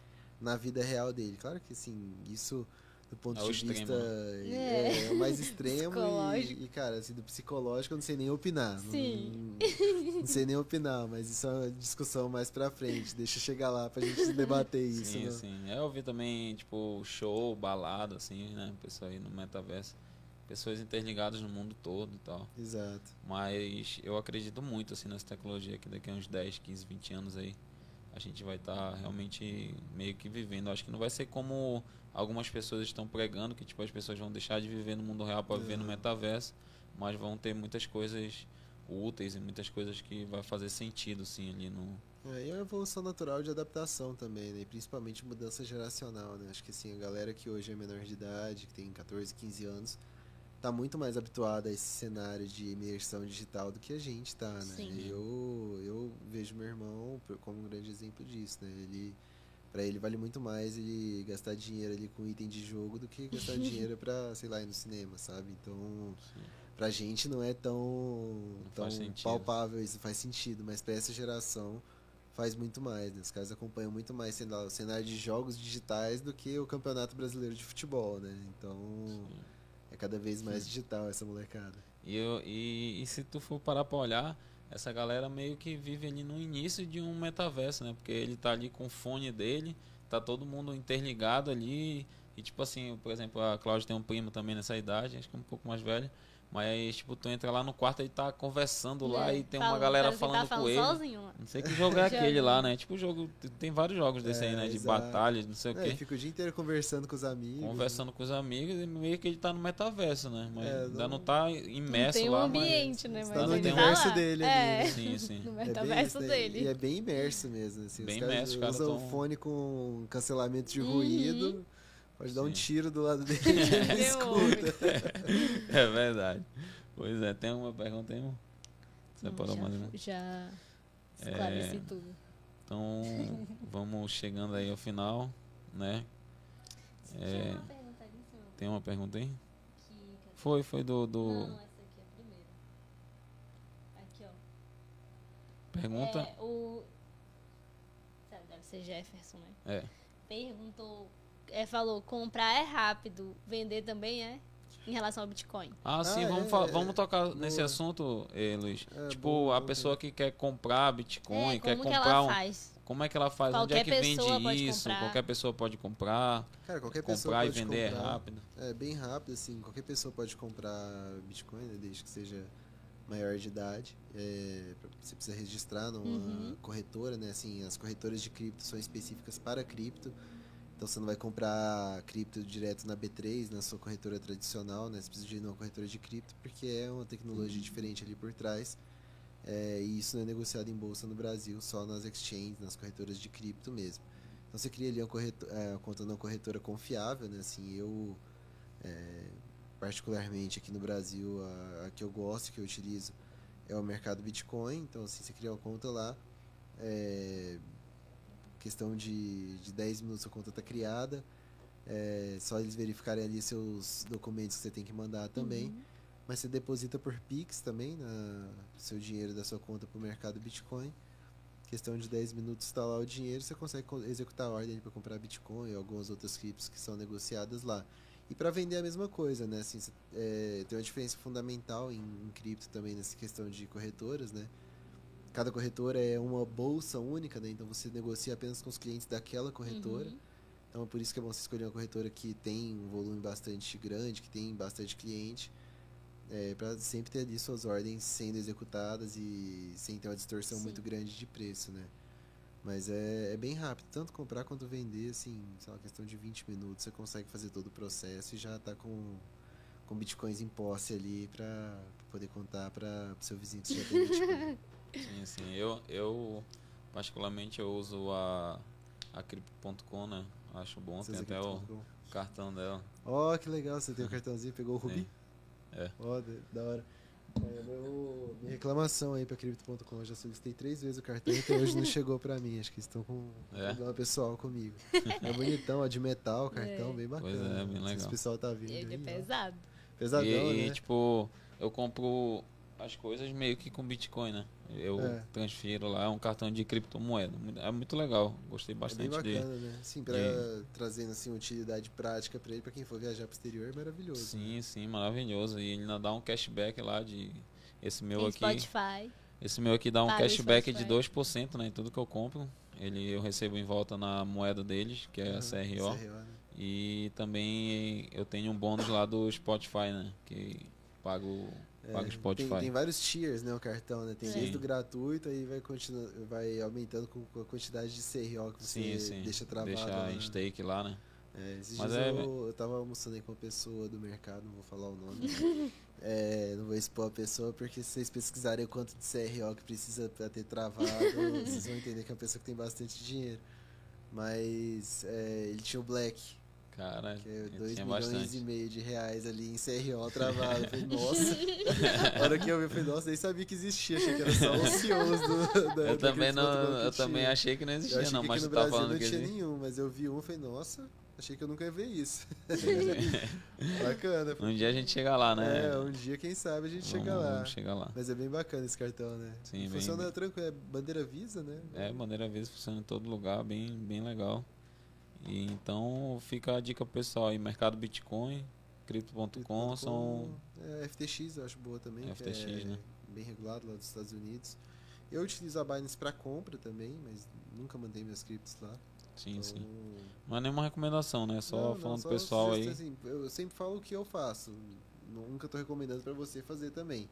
na vida real dele. Claro que assim, isso do ponto É de extremo, vista né? é, é o mais extremo e, e, cara, assim, do psicológico eu não sei nem opinar. Não- Sim. Não, não sei nem opinar, mas isso é uma discussão mais pra frente. Deixa eu chegar lá pra gente debater isso. sim, né? sim. É, Eu vi também, tipo, show, balada, assim, né? Pessoal aí no metaverso. Pessoas interligadas no mundo todo e tal. Exato. Mas eu acredito muito, assim, nessa tecnologia que daqui a uns 10, 15, 20 anos aí a gente vai estar realmente meio que vivendo. Acho que não vai ser como algumas pessoas estão pregando, que tipo, as pessoas vão deixar de viver no mundo real para viver no Não. metaverso, mas vão ter muitas coisas úteis e muitas coisas que vai fazer sentido, sim, ali no... É, e é uma evolução natural de adaptação também, né? E principalmente mudança geracional, né? Acho que assim, a galera que hoje é menor de idade, que tem 14, 15 anos, tá muito mais habituada a esse cenário de imersão digital do que a gente tá, né? Sim. Eu, eu vejo meu irmão como um grande exemplo disso, né? Ele Pra ele vale muito mais ele gastar dinheiro ali com item de jogo do que gastar dinheiro pra, sei lá, ir no cinema, sabe? Então, pra gente não é tão, tão faz sentido. palpável isso, faz sentido, mas pra essa geração faz muito mais, né? Os caras acompanham muito mais sei lá, o cenário de jogos digitais do que o Campeonato Brasileiro de Futebol, né? Então, é cada vez mais digital essa molecada. E, eu, e, e se tu for parar pra olhar, essa galera meio que vive ali no início de um metaverso, né? Porque ele tá ali com o fone dele, tá todo mundo interligado ali. E tipo assim, por exemplo, a Cláudia tem um primo também nessa idade, acho que é um pouco mais velho. Mas, tipo, tu entra lá no quarto e tá conversando lá É, e tem uma galera falando tá com ele. sozinho lá. Não sei que jogo é aquele lá, né? Tipo, jogo. Tem vários jogos desse É, aí, né? De exato. batalha, não sei o É, quê. fica o dia inteiro conversando com os amigos. Conversando com os amigos e meio que ele tá no metaverso, né? Mas É, ainda não- não tá Não imerso tem um lá, ambiente, né? Você Mas tá no ele tá universo lá. dele ali, é. né? mas. Sim, sim. No É bem metaverso isso, né? dele. E é bem imerso mesmo. Assim. Bem os imerso, os caras usam tão- o fone com cancelamento de Uhum. Pode dar um tiro do lado dele e ele escuta. É, é verdade. Pois é, tem alguma pergunta aí, irmão? Você Não, parou já, mais, né? Já é, esclareci é, tudo. Então, vamos chegando aí ao final, né? Tinha é, uma pergunta ali, senhor. Tem uma pergunta aí? Que... Foi, foi do... do... Não, é Pergunta. É, o... Deve ser Jefferson, né? É. Perguntou é, falou, comprar é rápido, vender também é? Em relação ao Bitcoin. Ah, sim, Ah, vamos, é, fa- é. vamos tocar Boa. nesse assunto, eh, Luiz. É, tipo, boa, a boa pessoa que quer comprar Bitcoin, é, quer que comprar ela um. faz? Como é que ela faz? Onde é Qualquer que pessoa vende pode isso? comprar. Qualquer pessoa pode comprar, Cara, qualquer pessoa comprar e pode vender comprar. é rápido. É bem rápido, assim. Qualquer pessoa pode comprar Bitcoin, né, desde que seja maior de idade. É, você precisa registrar numa Uhum. corretora, né? Assim, as corretoras de cripto são específicas para cripto. Então você não vai comprar cripto direto na B3, na sua corretora tradicional, né? Você precisa de ir numa corretora de cripto, porque é uma tecnologia diferente ali por trás. É, e isso não é negociado em bolsa no Brasil, só nas exchanges, nas corretoras de cripto mesmo. Então você cria ali uma, é, uma conta numa corretora confiável, né? Assim, eu é, particularmente aqui no Brasil, a, a que eu gosto, que eu utilizo, é o mercado Bitcoin. Então, assim, você cria uma conta lá, é, questão de, de 10 minutos a conta está criada. É, só eles verificarem ali seus documentos que você tem que mandar também. Uhum. Mas você deposita por Pix também, na, seu dinheiro da sua conta para o mercado Bitcoin. Questão de 10 minutos está lá o dinheiro, você consegue co- executar a ordem para comprar Bitcoin e algumas outras criptos que são negociadas lá. E para vender a mesma coisa, né? Assim, é, tem uma diferença fundamental em, em cripto também nessa questão de corretoras, né? Cada corretora é uma bolsa única, né? Então você negocia apenas com os clientes daquela corretora. Uhum. Então é por isso que é bom você escolher uma corretora que tem um volume bastante grande, que tem bastante cliente, é, para sempre ter ali suas ordens sendo executadas e sem ter uma distorção Sim. muito grande de preço, né? Mas é, é bem rápido, tanto comprar quanto vender, assim, sei lá, questão de 20 minutos você consegue fazer todo o processo e já tá com, com bitcoins em posse ali para poder contar para seu vizinho que já tem bitcoin. Sim, sim. Eu, eu particularmente, eu uso a, a Crypto.com, né? Acho bom, Vocês tem até o cartão dela. Ó, que legal, você tem o cartãozinho, pegou o Rubi? É. Ó, da- da hora. É, meu- minha reclamação aí pra Crypto.com, eu já solicitei três vezes o cartão e até hoje não chegou pra mim. Acho que estão com É? problema pessoal comigo. É bonitão, ó, de metal, cartão, É. bem bacana. Pois é, bem sei se legal. o pessoal tá vindo Ele é pesado. Pesadão, e, e, né? tipo, eu compro as coisas meio que com Bitcoin, né? Eu É. transfiro lá, é um cartão de criptomoeda. É muito legal, gostei é bem bastante dele. bacana, né? Sim, pra, trazendo assim, utilidade prática pra ele, pra quem for viajar pro exterior, é maravilhoso. Sim, sim, maravilhoso. E ele ainda dá um cashback lá de. Esse meu Tem aqui. Spotify. Esse meu aqui dá um Paga o cashback de Spotify. 2%, né? Em tudo que eu compro. Ele, eu recebo em volta na moeda deles, que é a CRO. CRO, né? E também eu tenho um bônus lá do Spotify, né? Que pago, É, Spotify. Tem, tem vários tiers, né, o cartão, né? Tem Sim. desde o gratuito, aí vai, vai aumentando com, a quantidade de CRO que você Sim, sim. deixa travado. Deixa lá. em stake lá, né? É, esses Mas dias é- eu, eu tava almoçando aí com uma pessoa do mercado, não vou falar o nome. É, não vou expor a pessoa, porque se vocês pesquisarem o quanto de CRO que precisa pra ter travado, vocês vão entender que é uma pessoa que tem bastante dinheiro. Mas é, ele tinha o Black, Cara, que é ele 2 tinha milhões bastante. e meio de reais ali em CRO travado. Eu falei, nossa. A hora que eu vi, eu falei, nossa, nem sabia que existia, achei que era só os CEOs do, da Eu também, não, eu também achei que não existia, achei não, que mas tu tá Brasil falando não que tinha existe. nenhum, mas eu vi um e falei, nossa, achei que eu nunca ia ver isso. Bacana. Um dia a gente chega lá, né? É, um dia, quem sabe, a gente chega Vamos- lá. Vamos chegar lá. Mas é bem bacana esse cartão, né? Sim, Funciona bem- tranquilo, é bandeira Visa, né? É, maneira Visa funciona em todo lugar, bem, bem legal. E então fica a dica pro pessoal aí, mercado Bitcoin, Crypto.com são. É, FTX eu acho boa também. FTX, é né? Bem regulado lá dos Estados Unidos. Eu utilizo a Binance para compra também, mas nunca mandei minhas criptos lá. Sim, então... sim. Não é nenhuma recomendação, né? Só Não, não, falando só pro pessoal aí. assim, eu sempre falo o que eu faço. Nunca tô recomendando para você fazer também.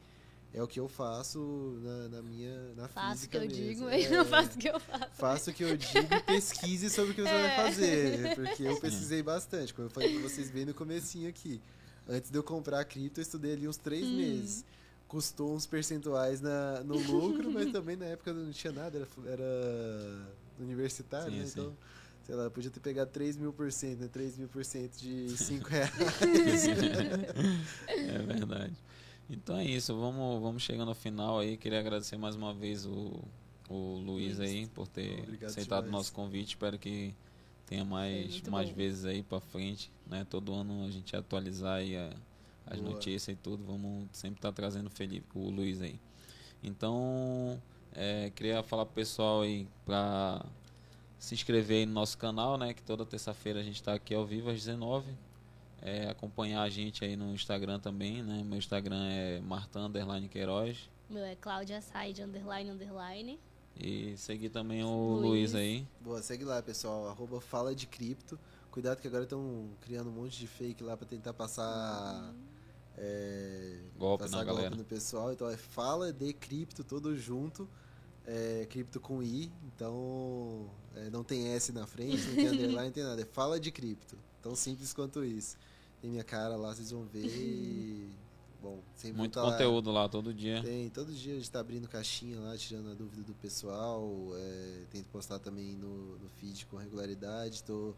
É o que eu faço na, na minha na Faço o que eu mesmo. digo, mas É, não faço o que eu faço. Faça o que eu digo e pesquise sobre o que você vai É. fazer. Porque eu pesquisei bastante, como eu falei pra vocês bem no comecinho aqui. Antes de eu comprar a cripto, eu estudei ali uns três Hum. meses. Custou uns percentuais na, no lucro, mas também na época não tinha nada, era, era universitário, Sim, né? sim. Então, sei lá, eu podia ter pegado 3 mil por cento, né? 3 mil por cento de 5 reais. É verdade. Então é isso, vamos, vamos chegando ao final aí. Queria agradecer mais uma vez o, o Luiz aí por ter Obrigado aceitado o nosso convite. Espero que tenha mais, muito mais bom. vezes aí pra frente, né? Todo ano a gente atualizar aí a- as Boa. notícias e tudo. Vamos sempre estar trazendo o Felipe, o Luiz aí. Então É, queria falar pro pessoal aí pra se inscrever aí no nosso canal, né? Que toda terça-feira a gente tá aqui ao vivo às 19 é, acompanhar a gente aí no Instagram também, né? Meu Instagram é Marta Underline Queiroz. Meu é Cláudia Side Underline Underline. E seguir também o Luiz, Luiz aí. Boa, segue lá, pessoal. Arroba Fala de Cripto. Cuidado que agora estão criando um monte de fake lá para tentar passar. Uhum. É, golpe passar na golpe galera. no pessoal. Então é Fala de Cripto, todo junto. É, cripto com I, então é, não tem S na frente, não tem underline, não tem nada. É Fala de Cripto. Tão simples quanto isso. Tem minha cara lá, vocês vão ver. E... Bom, Muito conteúdo lá. lá. todo dia. Tem, todo dia a gente tá abrindo caixinha lá, tirando a dúvida do pessoal. É, tento postar também no, no feed com regularidade. Estou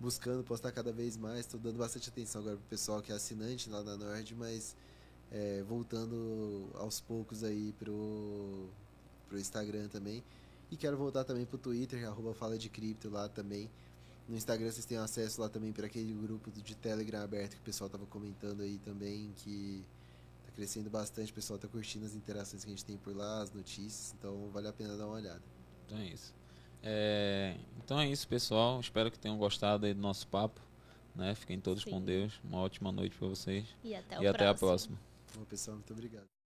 buscando postar cada vez mais. Estou dando bastante atenção agora pro pessoal que é assinante lá na Nord, mas é, voltando aos poucos aí pro, pro Instagram também. E quero voltar também pro Twitter, arroba Fala de Cripto lá também. No Instagram vocês têm acesso lá também para aquele grupo de Telegram aberto que o pessoal tava comentando aí também, que tá crescendo bastante, o pessoal tá curtindo as interações que a gente tem por lá, as notícias, então vale a pena dar uma olhada. Então é isso. É, então é isso, pessoal. Espero que tenham gostado aí do nosso papo. Né? Fiquem todos Sim. com Deus. Uma ótima noite para vocês. E até, e até a próxima. Bom, pessoal, muito obrigado.